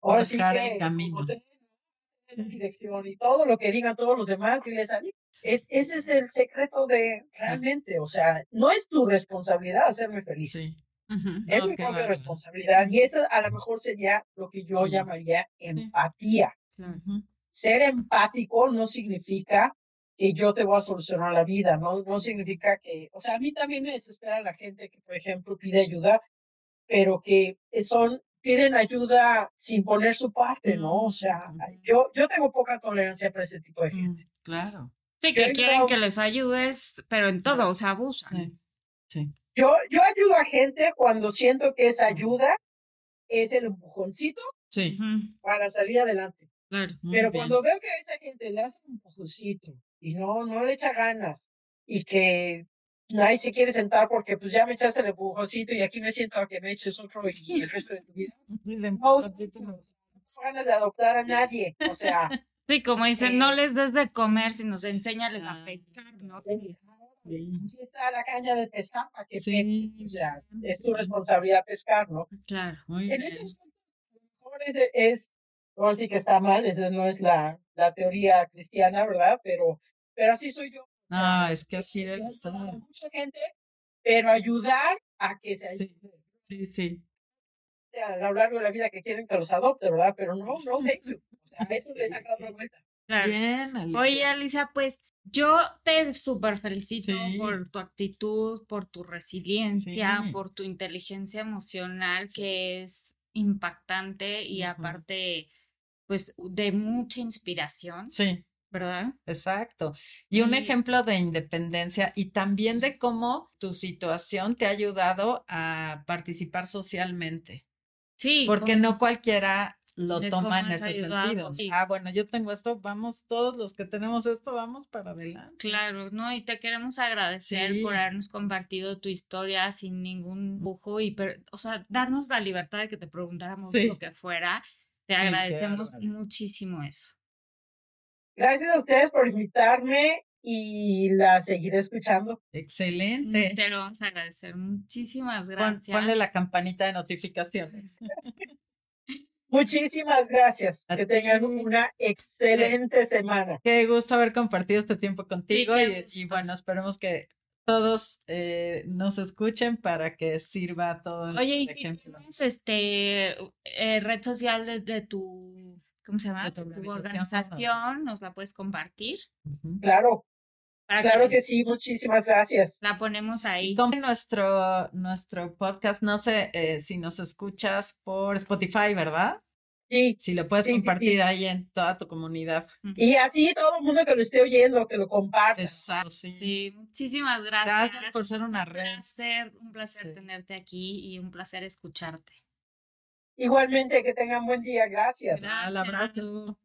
ahora sí que... camino. Dirección y todo lo que digan todos los demás, que les e, ese es el secreto de realmente, o sea, no es tu responsabilidad hacerme feliz. Sí. Es mi propia responsabilidad y esa a lo mejor sería lo que yo llamaría empatía. Ser empático no significa que yo te voy a solucionar la vida, no, no significa que, o sea, a mí también me desespera la gente que, por ejemplo, pide ayuda, pero que son, piden ayuda sin poner su parte, ¿no? O sea, yo, yo tengo poca tolerancia para ese tipo de mm, gente. Claro. Sí, que quieren que les ayudes, pero en todo, o sea, abusan. Sí. Yo, yo ayudo a gente cuando siento que esa ayuda es el empujoncito Sí. Para salir adelante. Claro. Pero bien. cuando veo que a esa gente le hace un empujoncito y no, no le echa ganas y que nadie se quiere sentar porque pues ya me echaste el empujoncito y aquí me siento a que me eches otro y el resto de tu vida. No, no ganas de adoptar a nadie. O sea, Sí, como dicen, no Eh, les des de comer, sino enséñales a Ah, pescar, ¿no? Está la caña de pescar para que Sí. pesques. O sea, es tu responsabilidad pescar, ¿no? Claro. Muy En bien. mejor es, es ahora sí que está mal, esa no es la, la teoría cristiana, ¿verdad? Pero, pero así soy yo. No, es que así debe ser. mucha gente, pero ayudar a que se Sí. ayude Sí, sí. a lo largo de la vida que quieren que los adopte, ¿verdad? Pero no, no, thank you. O sea, a eso le saca otra vuelta. Claro. Bien, Alicia. Oye, Alicia, pues yo te súper felicito Sí. por tu actitud, por tu resiliencia, Sí. por tu inteligencia emocional, que es impactante y aparte, pues, de mucha inspiración, Sí. ¿Verdad? Exacto. Y un ejemplo de independencia y también de cómo tu situación te ha ayudado a participar socialmente, Sí. porque no cualquiera lo toma en ese ayudado, sentido. sí. Ah, bueno, yo tengo esto, vamos, todos los que tenemos esto, vamos para adelante. Claro, ¿no? Y te queremos agradecer por habernos compartido tu historia sin ningún bujo y, per- o sea, darnos la libertad de que te preguntáramos lo que fuera. Te agradecemos muchísimo eso. Gracias a ustedes por invitarme y la seguiré escuchando. Excelente. Te lo vamos a agradecer. Muchísimas Pon- gracias. ponle la campanita de notificaciones. Muchísimas gracias. A Que tengan una excelente semana. Qué gusto haber compartido este tiempo contigo y- y, bueno, esperemos que todos eh, nos escuchen para que sirva todo el Oye, ¿y si ejemplo. tienes este eh, red social de, de tu, ¿cómo se llama? Tu organización. organización, ¿nos la puedes compartir? Claro, Para claro que sí. Muchísimas gracias. la ponemos ahí. Como nuestro, nuestro podcast, no sé eh, si nos escuchas por Spotify, ¿verdad? Sí. Si lo puedes Sí, sí, sí. compartir ahí en toda tu comunidad. Y así todo el mundo que lo esté oyendo, que lo comparta. Exacto, sí. Sí, muchísimas gracias. Gracias por ser una Un red. placer, un placer Sí. tenerte aquí y un placer escucharte. Igualmente, que tengan buen día. Gracias. Al abrazo.